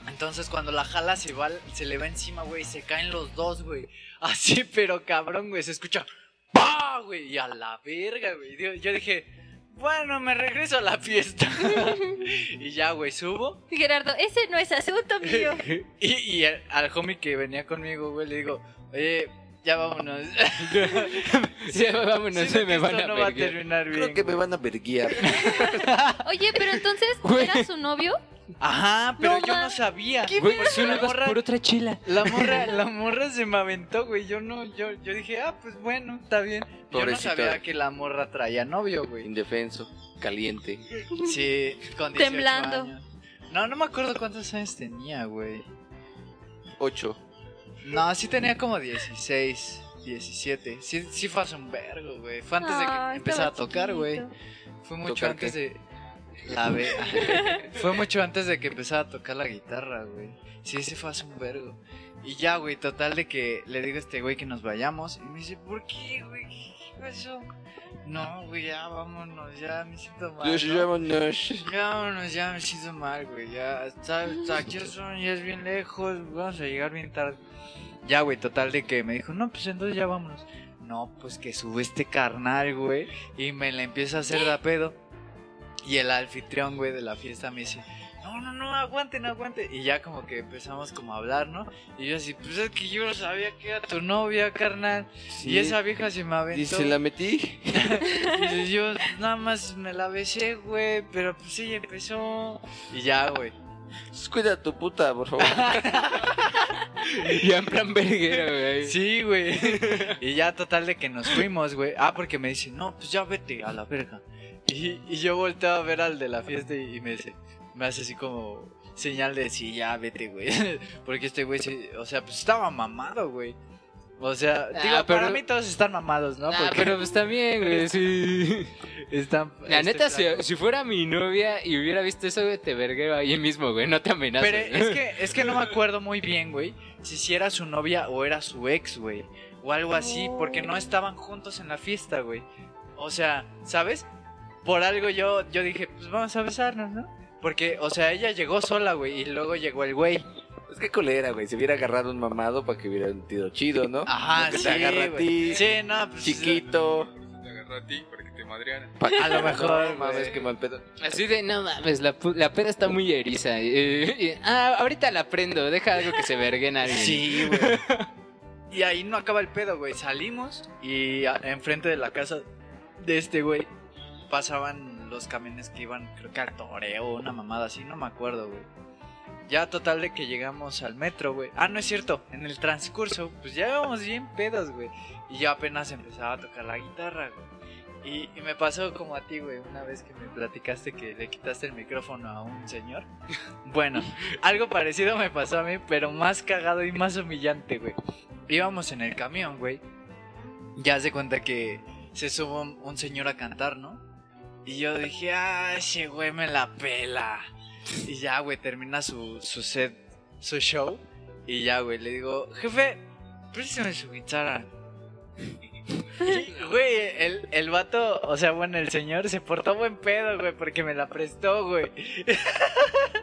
Entonces cuando la jala se va, se le va encima, güey. Y se caen los dos, güey. Así, pero cabrón, güey. Se escucha, ¡pah! güey. Y a la verga, güey. Yo dije, bueno, me regreso a la fiesta. y ya, güey, subo. Gerardo, ese no es asunto mío. Y, y al, al homie que venía conmigo, güey, le digo, oye, ya vámonos. Sí, vámonos, Siento me van a no va a terminar bien. Creo que me van a verguiar. Oye, pero entonces. ¿era su novio? Ajá, pero No yo no sabía. Güey, Porque tú no la morra, por otra chila. la morra, la morra se me aventó, güey. Yo no, yo, yo dije, ah, pues bueno, está bien. Yo no Pobrecito. sabía que la morra traía novio, güey. Indefenso, caliente. Sí, con 18 Temblando. años. No, no me acuerdo cuántos años tenía, güey. Ocho. No, sí tenía como 16, 17. Sí, sí fue hace un vergo, güey. Fue antes de que Ay, empezara a tocar, güey. chiquito. Fue mucho ¿Tocar antes qué? de. La ve. fue mucho antes de que empezara a tocar la guitarra, güey. Sí, ese fue hace un vergo. Y ya, güey, total de que le digo a este güey que nos vayamos. Y me dice, ¿por qué, güey? ¿Qué pasó? No, güey, ya vámonos, ya me siento mal. Dios, ¿no? vámonos. Ya vámonos, ya me siento mal, güey. Ya, está, está- aquí son, ya es bien lejos. Vamos a llegar bien tarde. Ya, güey, total de que me dijo, no, pues entonces ya vámonos. No, pues que sube este carnal, güey. Y me la empieza a hacer de pedo. Y el anfitrión, güey, de la fiesta me dice, no, no, no, aguanten, aguanten. Y ya como que empezamos como a hablar, ¿no? Y yo así, pues es que yo no sabía que era tu novia, carnal. Y esa vieja se me aventó. Dice, la metí. Y yo nada más me la besé, güey, pero pues ella empezó. Y ya, güey. Cuida a tu puta, por favor. Ya en plan verguero, güey. Sí, güey. Y ya total de que nos fuimos, güey. Ah, porque me dice, no, pues ya vete a la verga. Y, y yo volteo a ver al de la fiesta y, y me dice, me hace así como señal de sí, ya vete, güey. Porque este güey, o sea, pues estaba mamado, güey. O sea, Ah, digo, pero- para mí todos están mamados, ¿no? Ah, Porque pero pues también, güey, sí. están. La este, neta, si, fuera mi novia y hubiera visto eso, güey, te verguero ahí mismo, güey, no te amenazas. Pero es que, es que no me acuerdo muy bien, güey, si si era su novia o era su ex, güey. O algo así, porque no estaban juntos en la fiesta, güey. O sea, ¿sabes? Por algo yo, yo dije, pues vamos a besarnos, ¿no? Porque, o sea, ella llegó sola, güey, y luego llegó el güey. Es que colera, güey. Se hubiera agarrado un mamado para que hubiera sentido chido, ¿no? Ajá, Que sí, te agarra a ti. Sí, no, pues... Chiquito. Te agarró a ti para que te madreara. Pa- A lo mejor, No mames, qué mal pedo. Así de, no mames, la, pu- la peda está muy eriza. eh, eh, ah, ahorita la prendo, deja algo que se vergue en alguien. Sí, güey. Y ahí no acaba el pedo, güey. Salimos y a- enfrente de la casa de este güey pasaban los camiones que iban, creo que al toreo una mamada así, no me acuerdo, güey. Ya total de que llegamos al metro, güey. Ah, no es cierto, en el transcurso, pues ya íbamos bien pedos, güey. Y yo apenas empezaba a tocar la guitarra, güey. Y, me pasó como a ti, güey, una vez que me platicaste que le quitaste el micrófono a un señor. Bueno, algo parecido me pasó a mí, pero más cagado y más humillante, güey. Íbamos en el camión, güey. Ya se cuenta que se sube un señor a cantar, ¿no? Y yo dije, ah, ese güey me la pela. Y ya, güey, termina su, su set, su show. Y ya, güey, le digo, jefe, préstame su guitarra. Güey, el, el vato, o sea, bueno, el señor se portó buen pedo, güey, porque me la prestó, güey.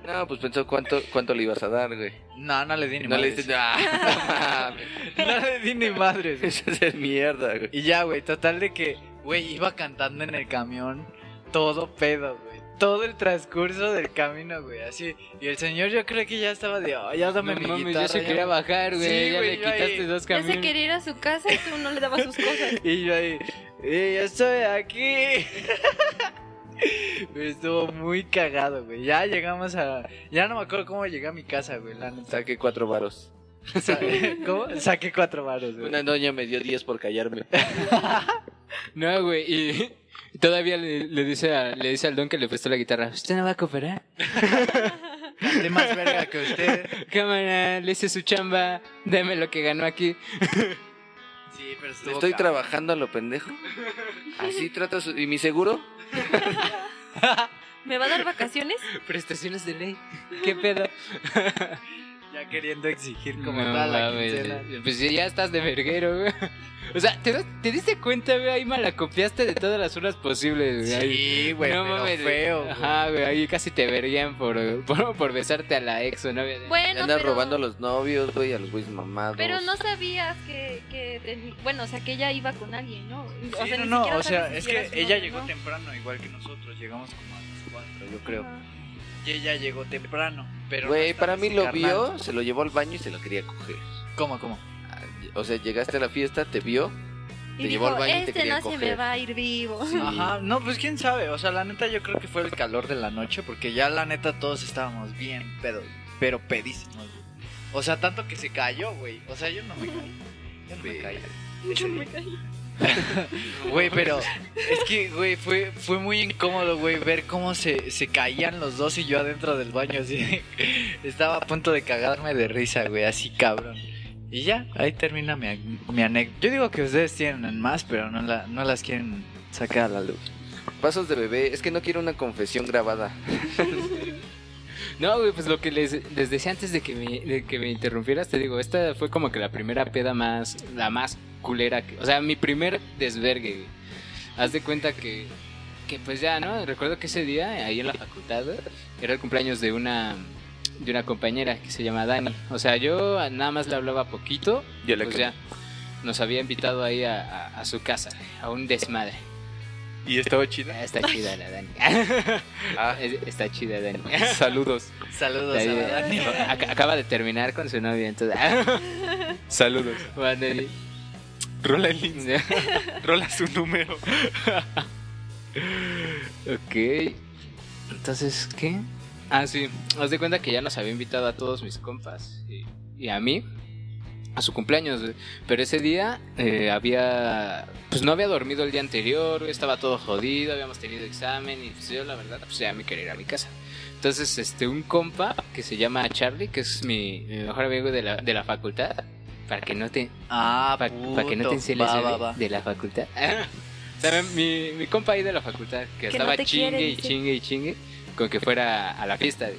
No, pues pensó cuánto, cuánto le ibas a dar, güey. No, no le di ni No le dices, ah, no. No le di ni madres. güey. Eso es mierda, güey. Y ya, güey, total de que, güey, iba cantando en el camión todo pedo, güey. Todo el transcurso del camino, güey, así. Y el señor yo creo que ya estaba de, oh, ya No dame mi mames, guitarra. ya se ya quería me-". bajar, güey. Sí, ya güey, le yo ahí- quitaste dos Ya camiones. se quería ir a su casa y tú no le dabas sus cosas. Y yo ahí, "Eh, ya estoy aquí. Estuvo muy cagado, güey. Ya llegamos a... Ya no me acuerdo cómo llegué a mi casa, güey, la neta. Saqué cuatro varos. ¿Cómo? Saqué cuatro varos, güey. Una doña me dio 10 por callarme. No, güey, y y todavía le, le dice a- le dice al don que le prestó la guitarra, ¿usted no va a cooperar? Canté más verga que usted. Cámara, le hice su chamba, deme lo que ganó aquí. Sí, pero estuvo Estoy cabrón. trabajando a lo pendejo. Así trata su... ¿Y mi seguro? ¿Me va a dar vacaciones? Prestaciones de ley, ¿qué pedo? Ya queriendo exigir como No toda la quincena. güey. Pues ya estás de verguero, güey. O sea, ¿te, das- te diste cuenta, güey? Ahí malacopiaste de todas las zonas posibles, güey. Sí, güey, No pero mames, feo. güey. Ajá, güey, ahí casi te verían por, por, por besarte a la ex o novia. de- Bueno, Andas pero, robando a los novios, güey, a los güeyes mamados. pero no sabías que, que bueno, o sea, que ella iba con alguien, ¿no? O Sí, sea, no, no, o sea, es que ella novia, llegó ¿no? temprano, igual que nosotros. Llegamos como a las cuatro, yo creo. Ajá. Y ella llegó temprano, pero. no Güey, para mí lo carnal. vio, se lo llevó al baño y se lo quería coger. ¿Cómo, cómo? Ah, O sea, llegaste a la fiesta, te vio. Y Te dijo, llevó al baño y te este quería no se me coger". va a ir vivo. Sí. Ajá, no, pues quién sabe. O sea, la neta, yo creo que fue el calor de la noche, porque ya la neta todos estábamos bien pedos, pero pedísimos. güey. O sea, tanto que se cayó, güey. O sea, yo no me caí. Yo no me caí. Yo me caí. Güey, pero es que, güey, fue, fue muy incómodo, güey, ver cómo se, se caían los dos y yo adentro del baño, así. Estaba a punto de cagarme de risa, güey, así cabrón. Y ya, ahí termina mi, mi anécdota. Yo digo que ustedes tienen más, pero no, la, no las quieren sacar a la luz. Pasos de bebé, es que no quiero una confesión grabada. No, güey, pues lo que les, les decía antes de que, me, de que me interrumpieras, te digo, esta fue como que la primera peda más, la más culera, que, o sea, mi primer desvergue, güey. Haz de cuenta que, que pues ya, ¿no? Recuerdo que ese día, ahí en la facultad, era el cumpleaños de una, de una compañera que se llama Dani. O sea, yo nada más le hablaba poquito, Ya pues ya, nos había invitado ahí a, a- a su casa, a un desmadre. ¿Y estaba chida? Está chida la Dani. Ah, Es- Está chida Dani. saludos. Saludos a la Dani. ac- Acaba de terminar con su novia, entonces. Saludos. Bueno, y- Rola el link. Rola su número. ok. Entonces, ¿qué? Ah, sí. Haz de cuenta que ya nos había invitado a todos mis compas y, y a mí a su cumpleaños. güey. Pero ese día eh, había. Pues no había dormido el día anterior, güey, estaba todo jodido, habíamos tenido examen y pues yo, la verdad, pues ya me quería ir a mi casa. Entonces, este, un compa que se llama Charlie, que es mi, mi mejor amigo de la, de la facultad, para que no te, Ah, para que no te enceles Va, va, va. de la facultad. o sea, mi, mi compa ahí de la facultad, que, Que estaba no chingue quiere, y chingue y chingue con que fuera a la fiesta.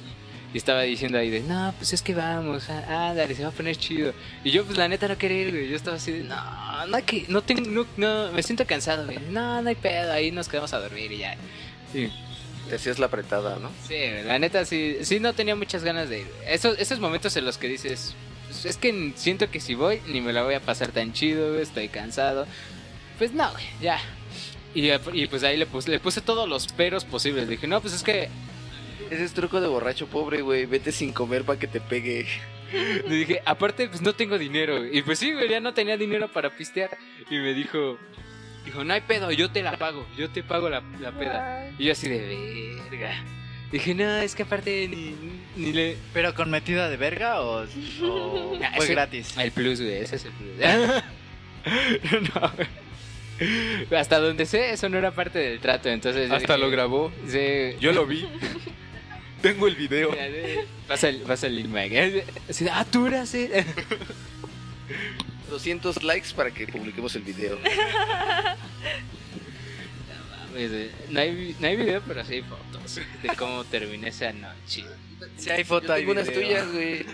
Y estaba diciendo ahí de, no, pues es que vamos, ah, ándale, se va a poner chido. Y yo, pues la neta no quería ir, güey. Yo estaba así de, no, no hay que, no tengo, no, no, me siento cansado, güey. No, no hay pedo, ahí nos quedamos a dormir y ya. Sí, Te hacías la apretada, ¿no? sí, la neta sí, sí no tenía muchas ganas de ir. Esos, esos momentos en los que dices, pues, es que siento que si voy, ni me la voy a pasar tan chido, güey, estoy cansado. Pues no, güey, ya. Y, y pues ahí le puse, le puse todos los peros posibles. Dije, no, pues es que Ese es truco de borracho pobre, güey. Vete sin comer para que te pegue. Le dije, aparte, pues no tengo dinero. Y pues sí, güey, ya no tenía dinero para pistear. Y me dijo, dijo, no hay pedo, yo te la pago, yo te pago la, la peda. Y yo así de verga. Dije, no, es que aparte ni, ni le... ¿Pero con metida de verga o, o Ah, fue gratis? El plus, güey, ese es el plus. no, güey. Hasta donde sé, eso no era parte del trato, entonces... Hasta dije, lo grabó. Sí. Yo lo vi. Tengo el video. Pasa el, pasa el link, Mike. Así de, ah, tú eras, eh. 200 likes para que publiquemos el video. Güey. No hay, no hay video, pero sí hay fotos de cómo terminé esa noche. Si hay Yo hay tengo unas video. tuyas, güey.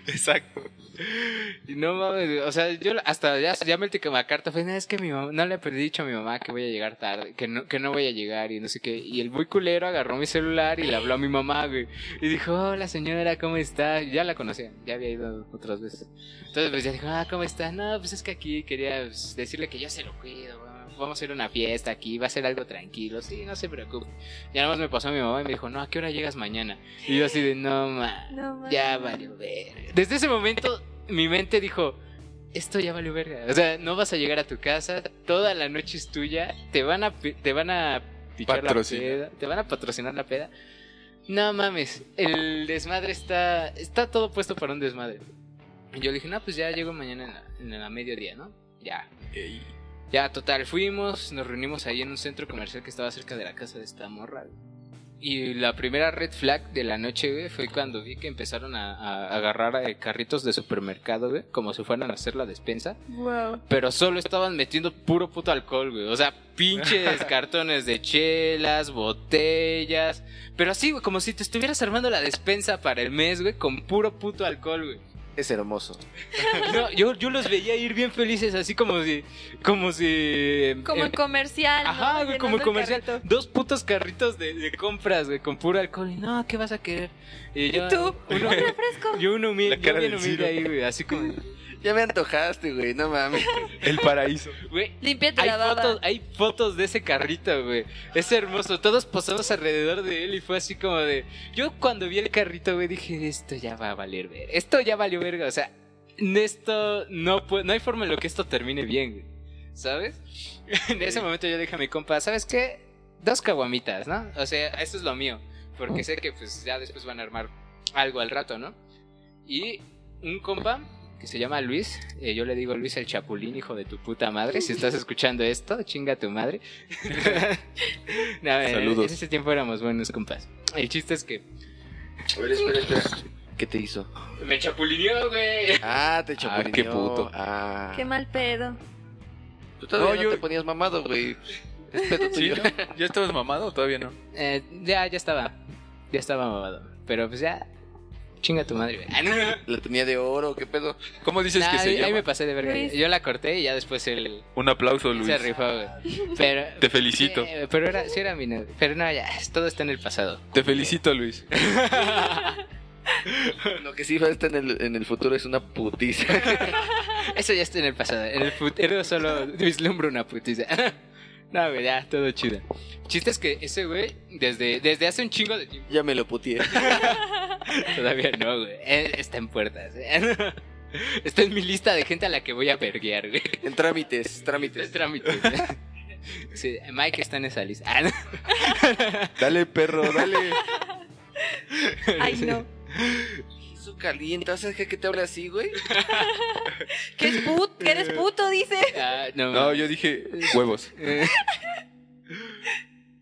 Exacto. Y no mames, o sea, yo hasta ya, ya me la carta, fue, "No, es que mi mamá, no le he dicho a mi mamá que voy a llegar tarde, que no, que no voy a llegar y no sé qué. Y el muy culero agarró mi celular y le habló a mi mamá, güey. Y dijo, hola señora, ¿cómo está? Ya la conocía, ya había ido otras veces. Entonces pues ya dijo, ah, ¿cómo está? No, pues es que aquí quería pues, decirle que yo se lo cuido. Vamos a ir a una fiesta aquí, va a ser algo tranquilo, sí, no se preocupe. Y nada más me pasó a mi mamá y me dijo, no, ¿a qué hora llegas mañana? Y yo así de, no, ma. No. Ya valió verga. Desde ese momento, mi mente dijo: Esto ya valió verga. O sea, no vas a llegar a tu casa, toda la noche es tuya, te van a, te van a pichar la Patrocinar. peda, te van a patrocinar la peda. No mames, el desmadre está, está todo puesto para un desmadre. Y yo le dije, no, pues ya llego mañana en la, en la mediodía, ¿no? Ya. Ey, Ya, total, fuimos, nos reunimos ahí en un centro comercial que estaba cerca de la casa de esta morra. Y la primera red flag de la noche, güey, fue cuando vi que empezaron a, a agarrar eh, carritos de supermercado, güey, como si fueran a hacer la despensa. Wow. Pero solo estaban metiendo puro puto alcohol, güey. O sea, pinches cartones de chelas, botellas. Pero así, güey, como si te estuvieras armando la despensa para el mes, güey, con puro puto alcohol, güey. Es hermoso. No, yo, yo los veía ir bien felices, así como si. Como si. Como em, en comercial, ¿no? Ajá, güey, como comercial. carrito. Dos putos carritos de, de compras, güey, con puro alcohol. Y no, ¿qué vas a querer? Y yo, ¿Y tú? Uno, Un refresco. yo uno humilde, La cara yo bien humilde ahí, güey, así como. Ya me antojaste, güey, no mames. El paraíso. Güey, Límpiate hay la baba. fotos, hay fotos de ese carrito, güey. Es hermoso. Todos posamos alrededor de él y fue así como de. Yo cuando vi el carrito, güey, dije, esto ya va a valer ver. Esto ya valió verga. O sea, esto no puede, no hay forma en lo que esto termine bien, güey. ¿Sabes? En ese momento yo dije a mi compa, ¿sabes qué? Dos caguamitas, ¿no? O sea, esto es lo mío. Porque sé que pues ya después van a armar algo al rato, ¿no? Y un compa que se llama Luis, eh, yo le digo Luis el Chapulín, hijo de tu puta madre. Si estás escuchando esto, chinga tu madre. no, en- Saludos. En ese tiempo éramos buenos compas. El chiste es que A ver, espera, espera. ¿Qué te hizo? me chapulineó, güey. Ah, te Ah, chapulineó. qué puto. Ah. Qué mal pedo. Tú todavía No, no, yo- te ponías mamado, güey. Es pedo ¿Sí? tuyo. no? ¿Ya estabas mamado o todavía no? Eh, ya, ya estaba. Ya estaba mamado. Pero pues ya. Chinga tu madre, güey. Ah. La tenía de oro, ¿qué pedo? ¿Cómo dices Nah, que se ahí, ahí llama? me pasé de verga. Luis. Yo la corté y ya después él Un aplauso, Luis. se rifó, güey. Pero. Te felicito. Eh, pero era, sí era mi novio. Pero no, ya, todo está en el pasado. Te felicito, Luis. Lo que sí falta en el, en el futuro es una putiza. Eso ya está en el pasado. En el futuro solo vislumbro una putiza. No, güey, ya, todo chido. Chiste es que ese güey, desde, desde hace un chingo de tiempo. ya me lo putié. Todavía no, güey. Está en puertas. eh. Está en mi lista de gente a la que voy a verguear, güey. En trámites, trámites. trámites. Sí, Mike está en esa lista. Ah, no. Dale, perro, dale. Ay, no. Eso caliente, ¿vas a dejar que te hable así, güey? Que es puto, que eres puto, dice. Ah, no, No, yo dije huevos. Eh.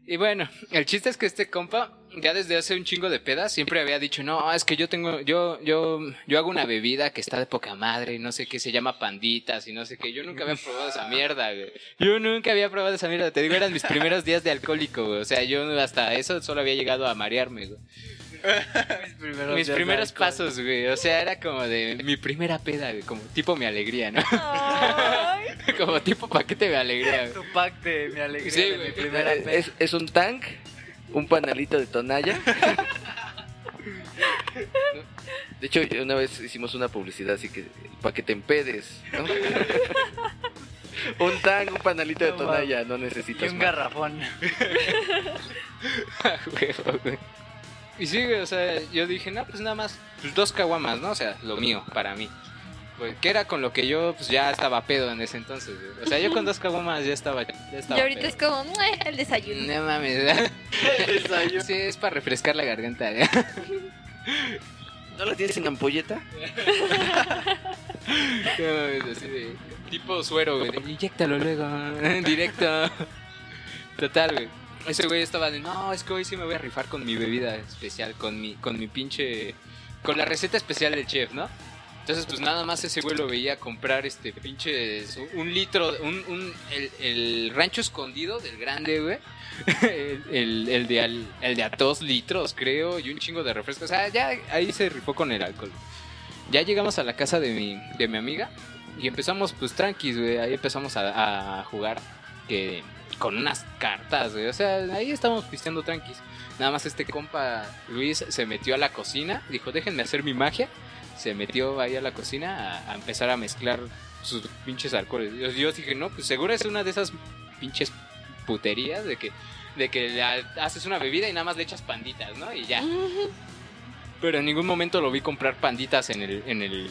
Y bueno, el chiste es que este compa ya desde hace un chingo de pedas siempre había dicho, no, es que yo tengo, yo, yo, yo hago una bebida que está de poca madre y no sé qué, se llama panditas y no sé qué. Yo nunca había probado esa mierda, güey. Yo nunca había probado esa mierda. Te digo, eran mis primeros días de alcohólico, güey. O sea, yo hasta eso solo había llegado a marearme, güey. Mis primeros, Mis pasos, güey. O sea, era como de mi primera peda, güey. Como tipo mi alegría, ¿no? Ay. como tipo paquete de alegría, güey. Tu pack de mi alegría Sí, de güey. mi primera Es, peda. es, es un tank, un panalito de tonalla. De hecho, una vez hicimos una publicidad así que para que te empedes, ¿no? un tank, un panalito de No tonalla, no Y necesitas un más. garrafón. Y sí, güey, o sea, yo dije, no, pues nada más, pues dos caguamas, ¿no? O sea, lo mío, para mí. Pues, que era con lo que yo, pues ya estaba pedo en ese entonces, güey. O sea, yo con dos caguamas ya estaba, ya estaba Y ahorita pedo. es como "Mue, el desayuno. No mames, Sí, es para refrescar la garganta, güey. ¿No la tienes en ampolleta? No mames, así de, tipo suero, güey. Inyéctalo luego, directo. Total, güey. Ese güey estaba de, no, es que hoy sí me voy a rifar con mi bebida especial, con mi, con mi pinche, con la receta especial del chef, ¿no? Entonces, pues nada más ese güey lo veía comprar este pinche, un litro, un, el, rancho escondido del grande, güey. El, el, el de al- el de a dos litros, creo, y un chingo de refrescos. O sea, ya ahí se rifó con el alcohol. Ya llegamos a la casa de mi, de mi amiga y empezamos pues tranquis, güey. Ahí empezamos a, a jugar que con unas cartas, güey. O sea, ahí estábamos pisteando tranquis. Nada más este compa Luis se metió a la cocina, dijo, déjenme hacer mi magia. Se metió ahí a la cocina a, a empezar a mezclar sus pinches alcoholes. Yo, yo dije, no, pues seguro es una de esas pinches puterías de que, de que le haces una bebida y nada más le echas panditas, ¿no? Y ya. Pero en ningún momento lo vi comprar panditas en el, en el,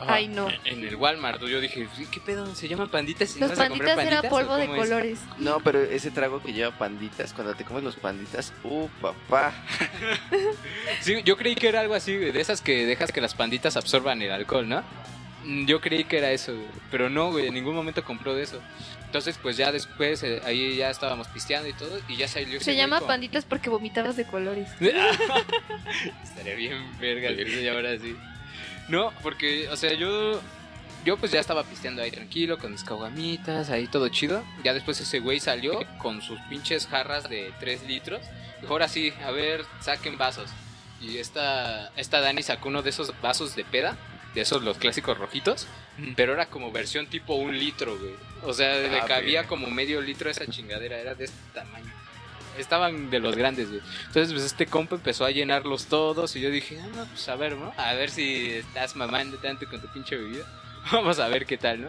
Ay, no. En el Walmart, yo dije, "Sí, ¿qué pedo? ¿Se llaman panditas? ¿Y Los vas a comprar panditas era panditas polvo de cómo es?" colores. No, pero ese trago que lleva panditas, cuando te comes los panditas, uh, papá. Sí, yo creí que era algo así, güey, de esas que dejas que las panditas absorban el alcohol, ¿no? Mm, Yo creí que era eso, güey, pero no, güey, en ningún momento compró de eso. Entonces, pues ya después, eh, ahí ya estábamos pisteando y todo, y ya salió Se llama con- panditas porque vomitabas de colores. Estaría bien verga que se llamara así. No, porque, o sea, yo yo pues ya estaba pisteando ahí tranquilo con mis caguamitas, ahí todo chido. Ya después ese güey salió con sus pinches jarras de 3 litros. Dijo, ahora sí, a ver, saquen vasos. Y esta, esta Dani sacó uno de esos vasos de peda, de esos los clásicos rojitos, pero era como versión tipo un litro, güey. O sea, le Ah, cabía verga. como medio litro esa chingadera, era de este tamaño. Estaban de los grandes, güey. Entonces, pues este compa empezó a llenarlos todos y yo dije, ah, no, pues a ver, ¿no? A ver si estás mamando tanto con tu pinche bebida. Vamos a ver qué tal, ¿no?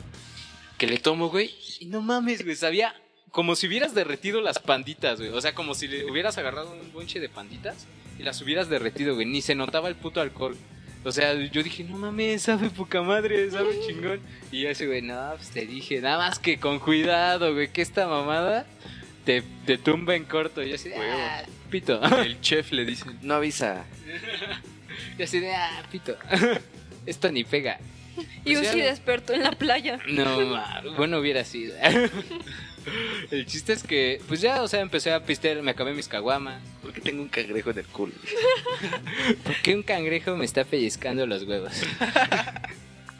Que le tomo, güey. Y no mames, güey, sabía como si hubieras derretido las panditas, güey. O sea, como si le hubieras agarrado un bonche de panditas y las hubieras derretido, güey. Ni se notaba el puto alcohol. O sea, yo dije, no mames, sabe poca madre, sabe chingón. Y ese güey, no, pues te dije, nada más que con cuidado, güey, que esta mamada te, te tumba en corto. Y yo así, de, ah, pito. El chef le dicen. No avisa. Y así de, ah, pito. Esto ni pega. Y Pues Uzi no- despertó en la playa. No, ma, bueno hubiera sido. El chiste es que, pues ya, o sea, empecé a pistear, me acabé mis caguamas. Porque tengo un cangrejo en el culo. ¿Por qué un cangrejo me está pellizcando los huevos?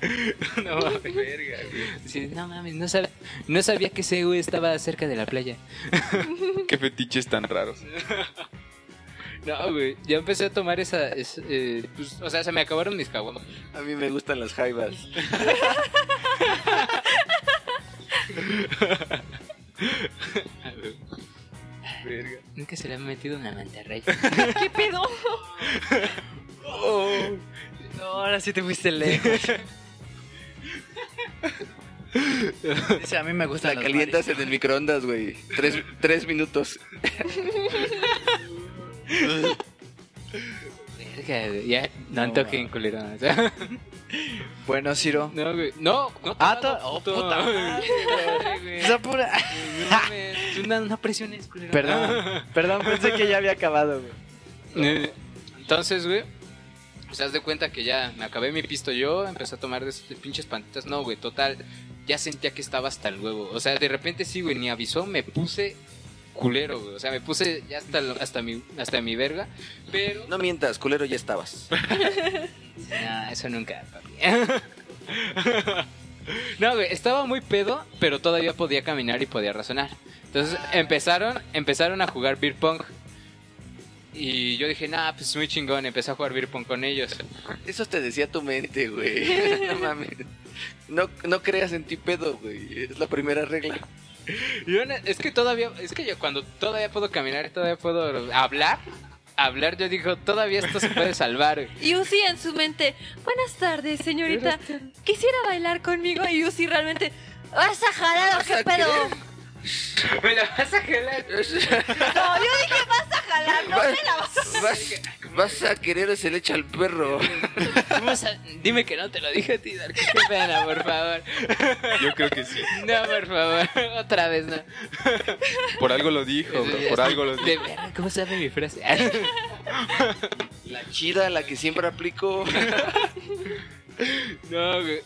no mames, verga, güey. Sí, no mames, no, sab- no sabía que ese güey estaba cerca de la playa. Qué fetiches tan raros. No, güey, ya empecé a tomar esa, es- eh, pues, o sea, se me acabaron mis caguamas. A mí me gustan las jaivas. Verga. Nunca se le ha metido una mantarraya. ¿Qué pedo? No, ahora sí te fuiste lejos. Dice, a mí me gusta La calientas en el microondas, güey. Tres, tres minutos. Verga, ya, no antojen, culero. o sea. Bueno, Ciro. No, güey, no, no. Ah, to- oh, puta madre. Madre, güey. Esa pura... No mames, tú no, no presiones, culero. Perdón, perdón, pensé que ya había acabado, güey. Eh, Entonces, güey, pues haz de cuenta que ya me acabé mi pisto yo, empecé a tomar de esas pinches pantitas. No, güey, total, ya sentía que estaba hasta el huevo. O sea, de repente sí, güey, ni avisó, me puse culero, güey. O sea, me puse ya hasta, hasta, mi, hasta mi verga, pero... No mientas, culero, ya estabas. No, eso nunca, papi. No, güey, estaba muy pedo, pero todavía podía caminar y podía razonar. Entonces empezaron, empezaron a jugar beer pong. Y yo dije, nah, pues muy chingón, empecé a jugar beer pong con ellos. Eso te decía tu mente, güey. No mames. No, no creas en ti pedo, güey. Es la primera regla. Yo es que todavía, es que yo cuando todavía puedo caminar, todavía puedo hablar, hablar, yo digo, todavía esto se puede salvar. Y Uzi en su mente, buenas tardes, señorita. Quisiera bailar conmigo. Y Uzi realmente, ¿vas a jalar qué pedo? ¿Me la vas a jalar? No, yo dije, vas a jalar, no me la vas a Vas, vas a querer o se le echa al perro. Vamos a- dime que no te lo dije a ti, Dark. Qué pena, por favor. Yo creo que sí. No, por favor. Otra vez, no. Por algo lo dijo, bro, por algo lo De dijo. verdad, ¿cómo sabe mi frase? La chida, la que siempre aplico. No, güey.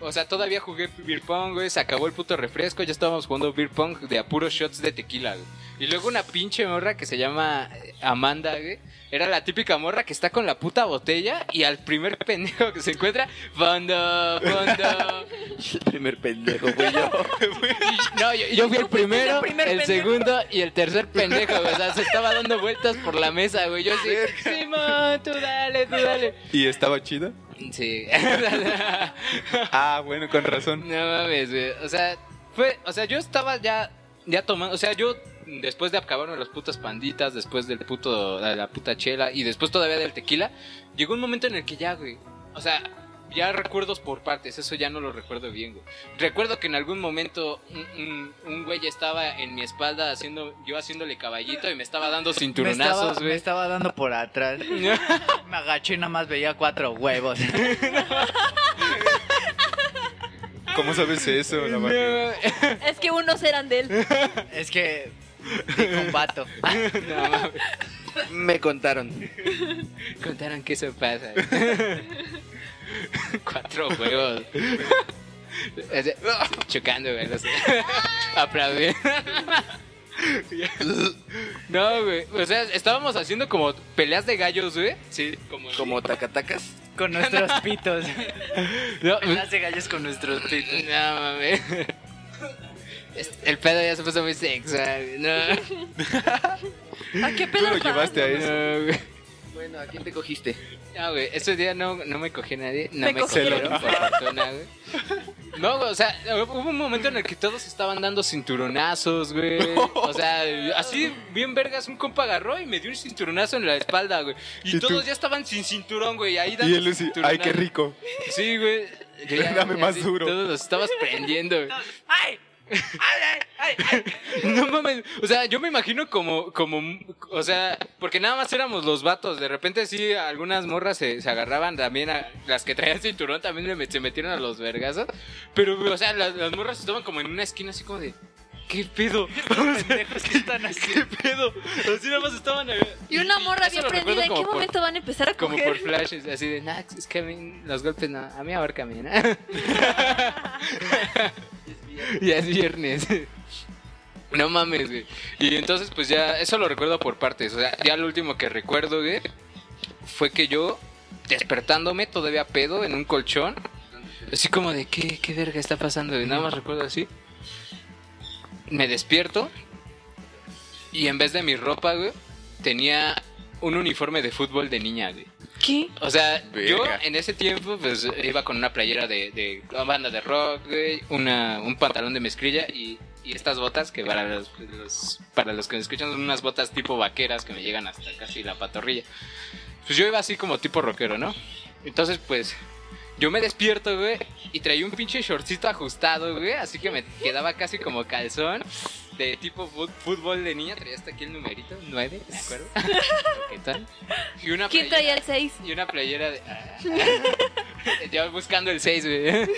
O sea, todavía jugué beer pong, güey. Se acabó el puto refresco. Ya estábamos jugando beer pong de a puros shots de tequila, güey. Y luego una pinche morra que se llama eh, Amanda, güey. Era la típica morra que está con la puta botella y al primer pendejo que se encuentra, fondo, fondo. El primer pendejo, güey, yo. No, yo, yo fui el fuiste el primero, el, primer segundo y el tercer pendejo, güey. O sea, se estaba dando vueltas por la mesa, güey. Yo así, Simón, tú dale, tú dale. ¿Y estaba chida? Sí. Ah, bueno, con razón. No mames, güey. O sea, fue, o sea, yo estaba ya, ya tomando, o sea, yo después de acabarme las putas panditas, después del puto, de la puta chela y después todavía del tequila, llegó un momento en el que ya, güey, o sea, ya recuerdos por partes, eso ya no lo recuerdo bien, güey. Recuerdo que en algún momento un, un- un güey estaba en mi espalda haciendo, yo haciéndole caballito y me estaba dando Me estaba, cinturonazos, me güey. estaba dando por atrás. Me agaché y nada más veía cuatro huevos. ¿Cómo sabes eso? La madre? No, Es que unos eran de él. Es que te combato. no mames. Me contaron. Contaron que eso pasa. Cuatro. Ese- Chocando, güey. no sé. Aplaudir. No, güey. O sea, estábamos haciendo como peleas de gallos, güey. Sí, como. Como tacatacas. Con nuestros pitos. No, Pelas de gallos con nuestros pitos. no mames. Este, El pedo ya se puso muy sexual. güey. No. ¿A qué Tú pedo lo llevaste a eso. No, güey. Bueno, ¿a quién te cogiste? No, güey, ese día no, no me cogí a nadie. No Me me, cogieron. por fortuna, güey. No, güey, o sea, hubo un momento en el que todos estaban dando cinturonazos, güey. O sea, así, bien vergas, un compa agarró y me dio un cinturonazo en la espalda, güey. Y, ¿Y tú? todos ya estaban sin cinturón, güey, ahí dando Y él ay, qué rico. Sí, güey. Yo Dame más duro. Todos los estabas prendiendo, güey. ¡Ay! ¡Ay, ay, ay! No mames, o sea, yo me imagino como, como, o sea, porque nada más éramos los vatos, de repente sí, algunas morras se, se agarraban también, a, las que traían cinturón también le met- se metieron a los vergazos, pero, o sea, las, las morras estaban como en una esquina así como de, ¿qué pedo? Pendejos, ¿qué están ¿Qué haciendo? pedo? Así nada más estaban. Y una morra bien prendida. ¿En qué como por- momento van a empezar a Como coger? por flashes, así de, nah, es que a mí los golpes no, a mí ahorcame, ¿no? ya es viernes. No mames, güey. Y entonces, pues ya, eso lo recuerdo por partes. O sea, ya lo último que recuerdo, güey, fue que yo, despertándome todavía pedo en un colchón, así como de, ¿qué, qué verga está pasando? Y nada más recuerdo así. Me despierto y en vez de mi ropa, güey, tenía un uniforme de fútbol de niña, güey. ¿Qué? O sea, yo en ese tiempo pues iba con una playera de, de una banda de rock, güey, una, un pantalón de mezclilla y, y estas botas que para los, los- para los que me escuchan son unas botas tipo vaqueras que me llegan hasta casi la patorrilla. Pues yo iba así como tipo rockero, ¿no? Entonces pues yo me despierto, güey, y traía un pinche shortcito ajustado, güey, así que me quedaba casi como calzón. De tipo fútbol de niña, traía hasta aquí el numerito, 9, ¿de acuerdo? ¿Qué tal? Y una ¿Quién playera- traía el 6? y una playera de. ah. Yo buscando el 6, güey.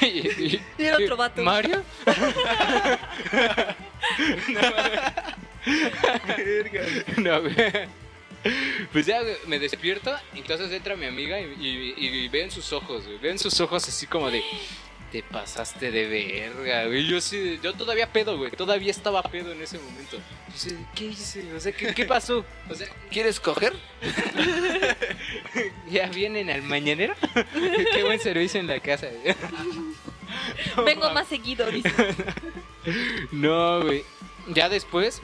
Y, y- Y el otro vato. ¿Mario? no, güey. Pues ya, me despierto. Entonces entra mi amiga y, y- y veo en sus ojos, güey. Veo en sus ojos así como de. Te pasaste de verga, güey. Yo sí, yo todavía pedo, güey. Todavía estaba pedo en ese momento. Yo sí, ¿qué hice? O sea, ¿qué, qué pasó? O sea, ¿Quieres coger? ¿Ya vienen al mañanero? Qué buen servicio en la casa. güey. Vengo más seguido, dice. No, güey. Ya después,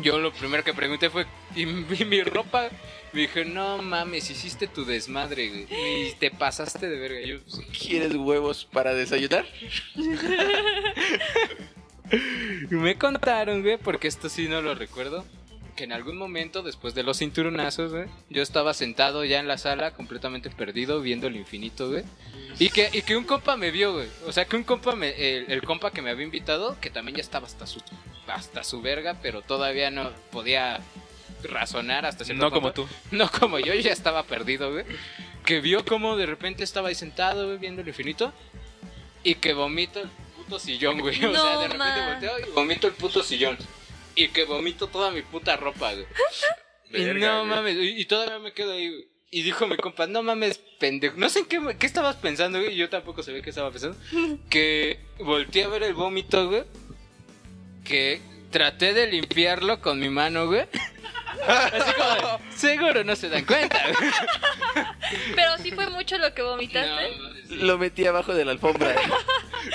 yo lo primero que pregunté fue, ¿y mi, mi ropa? Me dije, no mames, hiciste tu desmadre, güey. Y te pasaste de verga. Yo. ¿Quieres huevos para desayunar? Me contaron, güey, porque esto sí no lo recuerdo. Que en algún momento, después de los cinturonazos, güey, yo estaba sentado ya en la sala, completamente perdido, viendo el infinito, güey. Y que, y que un compa me vio, güey. O sea, que un compa, me, el, el compa que me había invitado, que también ya estaba hasta su, hasta su verga, pero todavía no podía razonar hasta cierto No como tú. No como yo, yo ya estaba perdido, güey. Que vio como de repente estaba ahí sentado, güey, viendo el infinito. Y que vomito el puto sillón, güey. O sea, de repente volteo y vomito el puto sillón. Y que vomito toda mi puta ropa, güey. Verga, no güey. mames, y, y todavía me quedo ahí, güey. Y dijo mi compa, no mames, pendejo. No sé en qué, me- qué estabas pensando, güey. Yo tampoco sabía qué estaba pensando. Que volteé a ver el vómito, güey. Que traté de limpiarlo con mi mano, güey. Así como, seguro no se dan cuenta, güey. Pero sí fue mucho lo que vomitaste. No, mames, sí. Lo metí abajo de la alfombra.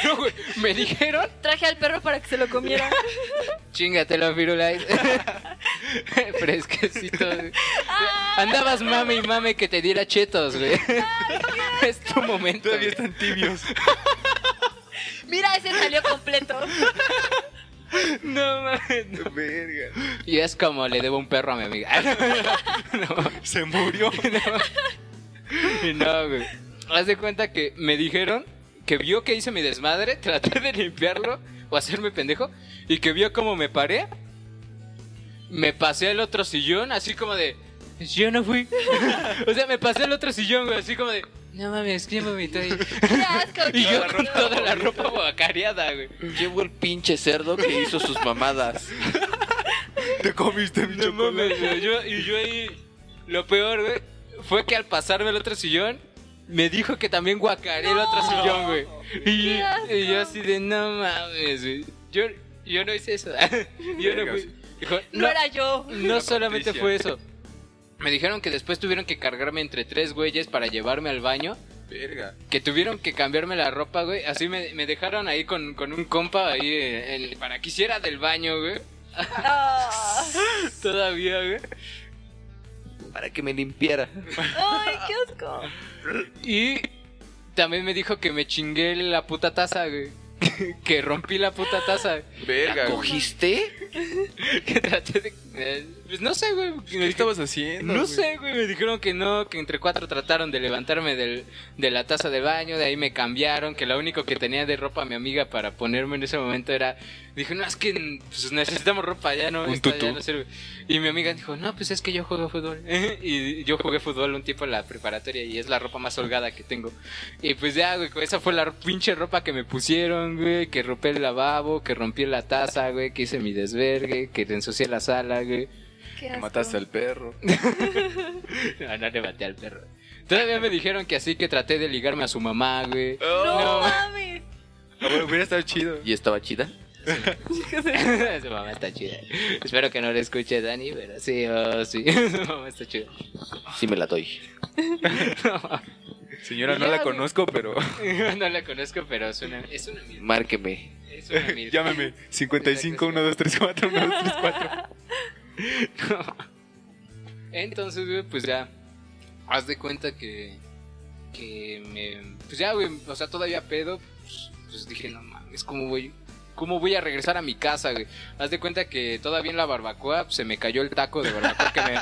No, güey. Me dijeron, Traje al perro para que se lo comiera. chingatelo, Firulais. Fresquecito, güey. Andabas mame y mame que te diera chetos, güey. Es tu momento. Todavía güey. están tibios. Mira, ese salió completo. No mames. no. Verga. Y es como le debo un perro a mi amiga. No, Se murió. no, güey. Haz de cuenta que me dijeron que vio que hice mi desmadre, traté de limpiarlo o hacerme pendejo, y que vio cómo me paré, me pasé al otro sillón, así como de, yo no fui. o sea, me pasé al otro sillón, güey, así como de, no mames, ¿quién vomitó ahí? ¡Qué asco! Y yo con toda la ropa guacareada, güey. Llevo el pinche cerdo que hizo sus mamadas. Te comiste mi No chocolate. mames, güey. Yo, y yo ahí, lo peor, güey, fue que al pasarme el otro sillón, me dijo que también guacareé el otro sillón, güey. Y, ¡Qué asco! y yo así de, no mames, güey. Yo, yo no hice eso. yo no fui. Dijo, No era yo. No La solamente fue eso. Me dijeron que después tuvieron que cargarme entre tres güeyes para llevarme al baño. Verga. Que tuvieron que cambiarme la ropa, güey. Así me, me dejaron ahí con, con un compa ahí eh, el- para que hiciera del baño, güey. Ah. Todavía, güey. Para que me limpiara. ¡Ay, qué asco! Y también me dijo que me chingué la puta taza, güey. que rompí la puta taza. Verga. güey. ¿Cogiste? Que traté de... eh, Pues no sé, güey. ¿Qué estabas haciendo? No güey? sé, güey, me dijeron que no, que entre cuatro trataron de levantarme del, de la taza de baño, de ahí me cambiaron, que lo único que tenía de ropa mi amiga para ponerme en ese momento era, dije, no, es que pues, necesitamos ropa, ya no, tutú. ya no sirve. Y mi amiga dijo, no, pues es que yo juego fútbol. y yo jugué fútbol un tiempo en la preparatoria y es la ropa más holgada que tengo. Y pues ya, güey, esa fue la pinche ropa que me pusieron, güey, que rompí el lavabo, que rompí la taza, güey, que hice mi desvergue, que ensucié la sala, güey. Qué asco. Mataste al perro. No, no le maté al perro. Todavía me dijeron que así que traté de ligarme a su mamá, güey. No, No. mames. Ah, bueno, hubiera estado chido. ¿Y estaba chida? su mamá está chida. Espero que no le escuche Dani, pero sí, oh, sí. su mamá está chida. Sí me la doy. Señora, no ya, la conozco, pero no la conozco, pero es una, es una. Márqueme. Es una mil. llámeme. 55 1 2 3 4 1 2 3 4. Entonces, güey, pues ya. Haz de cuenta que. Que me. Pues ya, güey. O sea, todavía pedo. Pues, pues dije, no mames, ¿cómo voy? ¿Cómo voy a regresar a mi casa, güey? Haz de cuenta que todavía en la barbacoa pues, se me cayó el taco de barbacoa que me,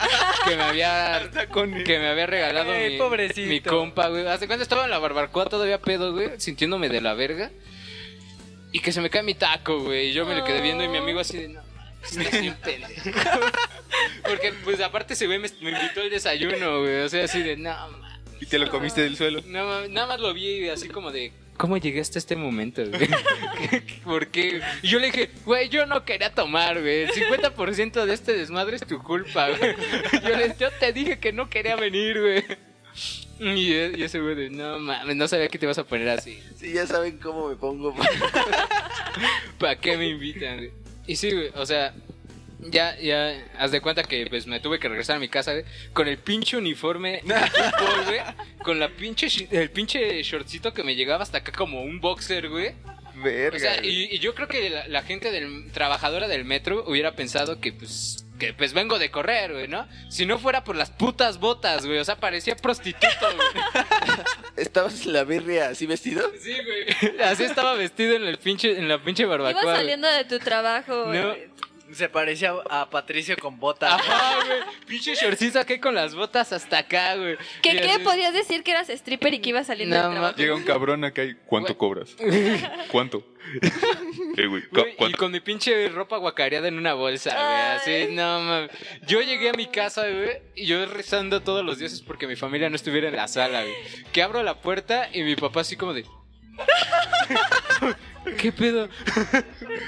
que me había que me había regalado Ay, mi, pobrecito. mi compa, güey. Haz de cuenta estaba en la barbacoa todavía pedo, güey, sintiéndome de la verga. Y que se me cae mi taco, güey. Y yo me lo quedé viendo y mi amigo así de, no, Porque, pues, aparte ese güey me, me invitó el desayuno, güey. O sea, así de, no, mames. Y te lo comiste del suelo. No, mames, nada más lo vi así como de, ¿cómo llegué hasta este momento, güey? ¿Por qué? Y yo le dije, güey, yo no quería tomar, güey. El 50% de este desmadre es tu culpa, güey. Yo, le, yo te dije que no quería venir, güey. Y, y ese güey de, no mames, no sabía que te ibas a poner así. Sí, ya saben cómo me pongo. ¿Para qué me invitan, güey? Y sí, güey, o sea, ya, ya, haz de cuenta que pues me tuve que regresar a mi casa, güey, con el pinche uniforme de fútbol, güey, con la pinche, el pinche shortcito que me llegaba hasta acá como un boxer, güey. Verga. O sea, y, y yo creo que la, la gente del, trabajadora del metro hubiera pensado que pues, que pues vengo de correr, güey, ¿no? Si no fuera por las putas botas, güey, o sea, parecía prostituto, güey. ¿Estabas en la birria así vestido? Sí, güey. Así estaba vestido en el pinche, en la pinche barbacoa. Ibas güey. saliendo de tu trabajo. No. Se parecía a Patricio con botas. Ajá, güey. Pinche shortcito aquí con las botas hasta acá, güey. ¿Qué, Y qué? así- ¿Podías decir que eras stripper y que ibas saliendo No, del trabajo? Llega un cabrón acá y ¿cuánto cobras? ¿Cuánto? eh, güey, Güey, y con mi pinche ropa guacareada en una bolsa, güey. Así, no mames. Yo llegué a mi casa, güey, y yo rezando todos los dioses porque mi familia no estuviera en la sala, güey. Que abro la puerta y mi papá así como de. ¿Qué pedo?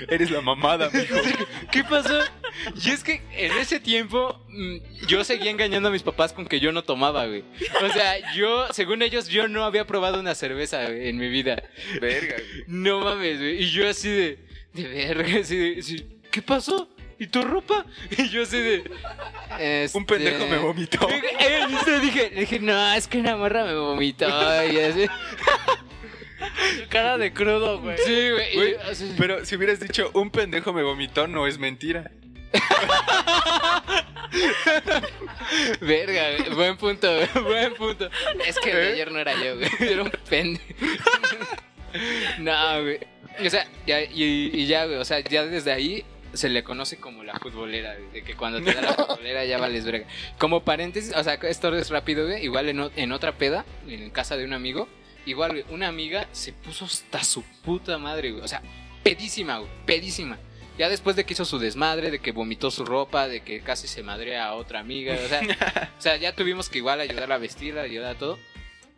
Eres la mamada, mijo. ¿Qué pasó? Y es que en ese tiempo mm, yo seguía engañando a mis papás con que yo no tomaba, güey. O sea, yo, según ellos, yo no había probado una cerveza güey, en mi vida. Verga, güey. No mames, güey. Y yo así de, de verga, así de, así, ¿qué pasó? ¿Y tu ropa? Y yo así de... Un pendejo este, me vomitó. Eh, le dije, dije, no, es que una morra me vomitó. Y así. Cara de crudo, güey. Sí, güey. y Güey, así- Pero si hubieras dicho un pendejo me vomitó, no es mentira. Verga, güey. Buen punto, güey. Buen punto. Es que el de ¿Eh? ayer no era yo, güey. Era un pendejo. No, güey. O sea, ya, y, y ya, güey. O sea, ya desde ahí se le conoce como la futbolera, güey, De que cuando te da la futbolera ya vales verga. Como paréntesis, o sea, esto es rápido, güey. Igual en otra peda, en casa de un amigo. Igual, güey, una amiga se puso hasta su puta madre, güey. O sea, pedísima, güey. Pedísima. Ya después de que hizo su desmadre, de que vomitó su ropa, de que casi se madrea a otra amiga, o sea, o sea, ya tuvimos que igual ayudarla a vestirla, ayudar a todo.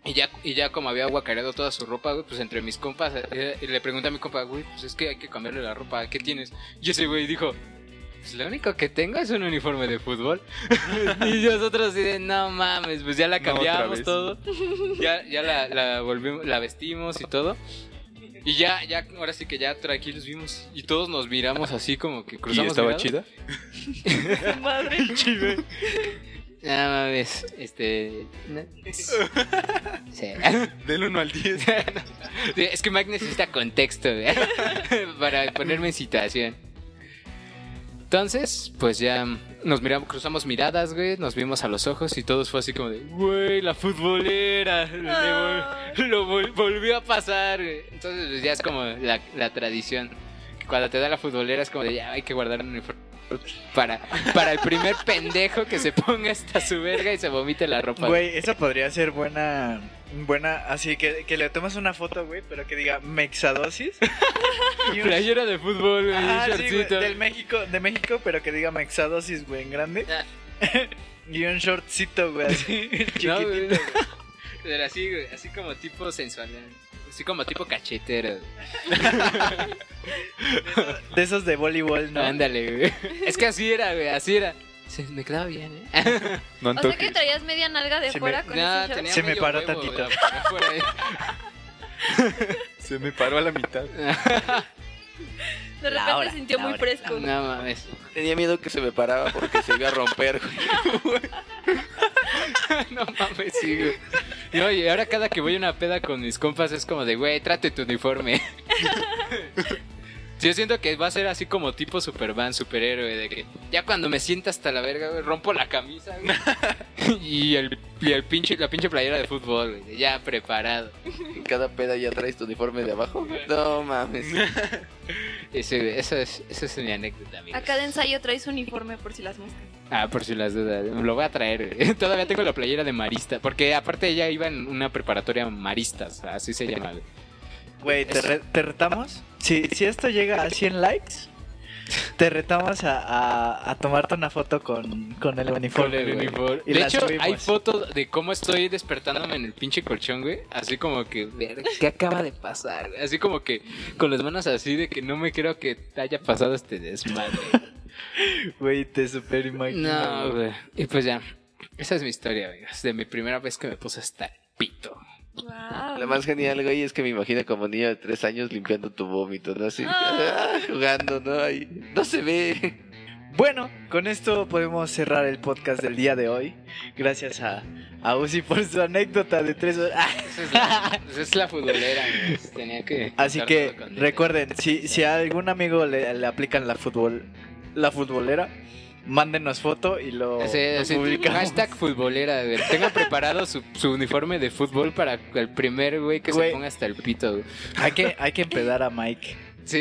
Y ya, y ya como había guacareado toda su ropa, güey, pues entre mis compas, eh, le pregunté a mi compa, güey, pues es que hay que cambiarle la ropa, ¿qué tienes? Y ese güey dijo, pues lo único que tengo es un uniforme de fútbol. y nosotros así de, no mames, pues ya la cambiamos todo. Ya, ya la, la volvimos, la vestimos y todo. Y ya, ya, ahora sí que ya tranquilos vimos. Y todos nos miramos así como que ¿Y cruzamos estaba miradas. chida? Madre. No mames, este. no. Sí. Del 1 al 10. Sí, Es que Mike necesita contexto para ponerme en situación. Entonces, pues ya nos miramos, cruzamos miradas, güey, nos vimos a los ojos y todos fue así como de, güey, la futbolera, le vol- lo vol- volvió a pasar, güey. Entonces, pues ya es como la, la tradición. Cuando te da la futbolera es como de, ya hay que guardar un uniforme para, para el primer pendejo que se ponga hasta su verga y se vomite la ropa. Güey, esa podría ser buena. Buena, así que, que le tomas una foto, güey, pero que diga mexadosis. y un- Playera de fútbol, güey, Ah, un sí, güey, shortcito. del México, de México, pero que diga mexadosis, güey, en grande. y un shortcito, güey, así, chiquitito. No, güey. güey. Pero así, güey, así como tipo sensual. ¿eh? Así como tipo cachetero. De esos de voleibol, ¿no? Ándale, güey. Es que así era, güey, así era. Se me quedaba bien, ¿eh? No O sea que traías media nalga de Se fuera me- con No, ese tenía Se me paró huevo, tantito. ¿eh? Se me paró a la mitad. De repente sintió muy Laura. fresco. No mames. Tenía miedo que se me paraba porque se iba a romper, güey. No mames, sí, güey. Y oye, ahora cada que voy a una peda con mis compas es como de, güey, trate tu uniforme. Sí, yo siento que va a ser así como tipo Superman, superhéroe, de que ya cuando me sienta hasta la verga, güey, rompo la camisa, güey. Y el, y el pinche, la pinche playera de fútbol, güey, ya preparado. En cada peda ya traes tu uniforme de abajo. No mames. Ese, esa, es, esa es mi anécdota, amigo. A cada ensayo traes uniforme por si las moscas. Ah, por si las dudas. Lo voy a traer. güey. Todavía tengo la playera de marista. Porque aparte ella iba en una preparatoria maristas. Así se llama. güey. Güey, ¿te, re- te retamos? Si, si esto llega a 100 likes, te retamos a, a, a tomarte una foto con, con el uniforme. Con el uniforme. De hecho, subimos. hay fotos de cómo estoy despertándome en el pinche colchón, güey. Así como que, verga, ¿qué acaba de pasar? güey? Así como que con las manos así de que no me creo que te haya pasado este desmadre. Güey, te super imagino. no, güey. Y pues ya. Esa es mi historia, amigos. De mi primera vez que me puse hasta el pito. Wow. Lo más genial, güey, es que me imagino como niño de tres años limpiando tu vómito, ¿no? Así, Ah. jugando, ¿no? Ahí, no se ve. Bueno, con esto podemos cerrar el podcast del día de hoy. Gracias a, a Uzi por su anécdota de tres horas. Esa es la, esa es la futbolera, amigos. Tenía que. Así que recuerden, si, si a algún amigo le, le aplican la fútbol, la futbolera, mándenos foto y lo, Sí, lo sí, publicamos. hashtag futbolera, güey. Tengan preparado su, su uniforme de fútbol para el primer güey que Güey. se ponga hasta el pito, güey. Hay que, hay que empedar a Mike Sí,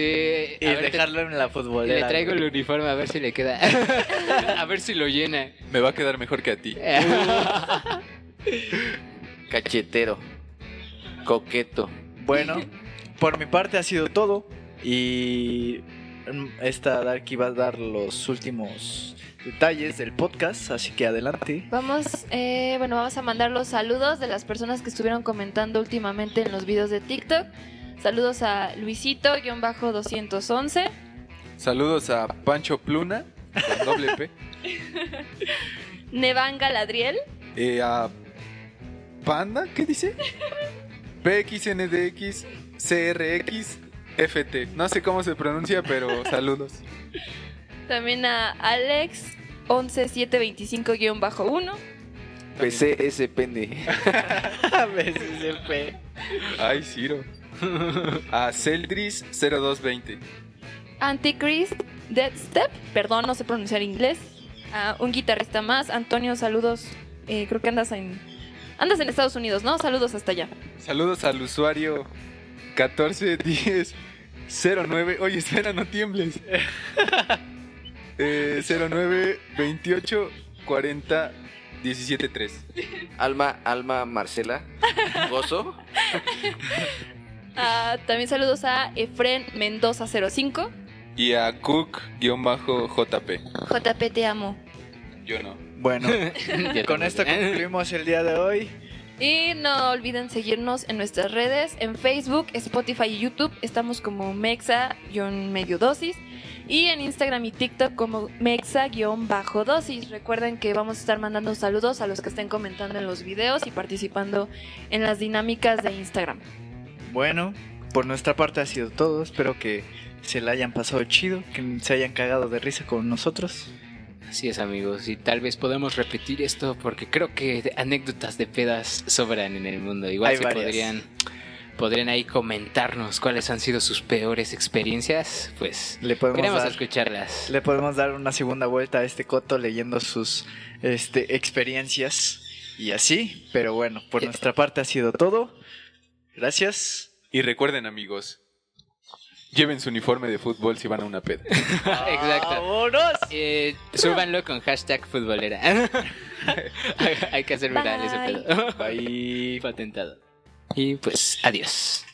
y a ver, te- dejarlo en la futbolera. le traigo el uniforme a ver si le queda. a ver si lo llena. Me va a quedar mejor que a ti. Cachetero. Coqueto. Bueno, por mi parte ha sido todo. Y esta Darky va a dar los últimos detalles del podcast, así que adelante. Vamos, eh, bueno, vamos a mandar los saludos de las personas que estuvieron comentando últimamente en los videos de TikTok. Saludos a Luisito-211, Saludos a Pancho Pluna, con doble P. Nevan Galadriel, Eh, a Panda, ¿qué dice? PXNDX CRX FT. No sé cómo se pronuncia, pero saludos. también a Alex 11725-1. PC ese pende. Fue. Ay, Ciro. A Celdris 0220. Antichrist Deadstep, perdón, no sé pronunciar inglés. A un guitarrista más, Antonio, saludos. Eh, creo que andas en andas en Estados Unidos, ¿no? Saludos hasta allá. Saludos al usuario 141009. Oye, espera, no tiembles. Eh, 09 28 40 17 3. Alma, Alma Marcela. Gozo. Ah, también saludos a Efren Mendoza 05. Y a Cook-JP. JP te amo. Yo no. Bueno, con esto concluimos el día de hoy. Y no olviden seguirnos en nuestras redes, en Facebook, Spotify y YouTube. Estamos como Mexa-medio dosis. Y en Instagram y TikTok como Mexa-dosis. Recuerden que vamos a estar mandando saludos a los que estén comentando en los videos y participando en las dinámicas de Instagram. Bueno, por nuestra parte ha sido todo. Espero que se la hayan pasado chido, que se hayan cagado de risa con nosotros. Así es amigos, y tal vez podamos repetir esto porque creo que anécdotas de pedas sobran en el mundo. Igual Hay varias. podrían, podrían ahí comentarnos cuáles han sido sus peores experiencias, pues Le podemos, queremos dar, escucharlas. le podemos dar una segunda vuelta a este coto leyendo sus este, experiencias y así. Pero bueno, por Eh. nuestra parte ha sido todo. Gracias. Y recuerden, amigos, lleven su uniforme de fútbol si van a una peda. Exacto. ¡Vámonos! Eh, súbanlo con hashtag futbolera. Hay que hacer viral ese pedo. Bye. Patentado. Y pues, adiós.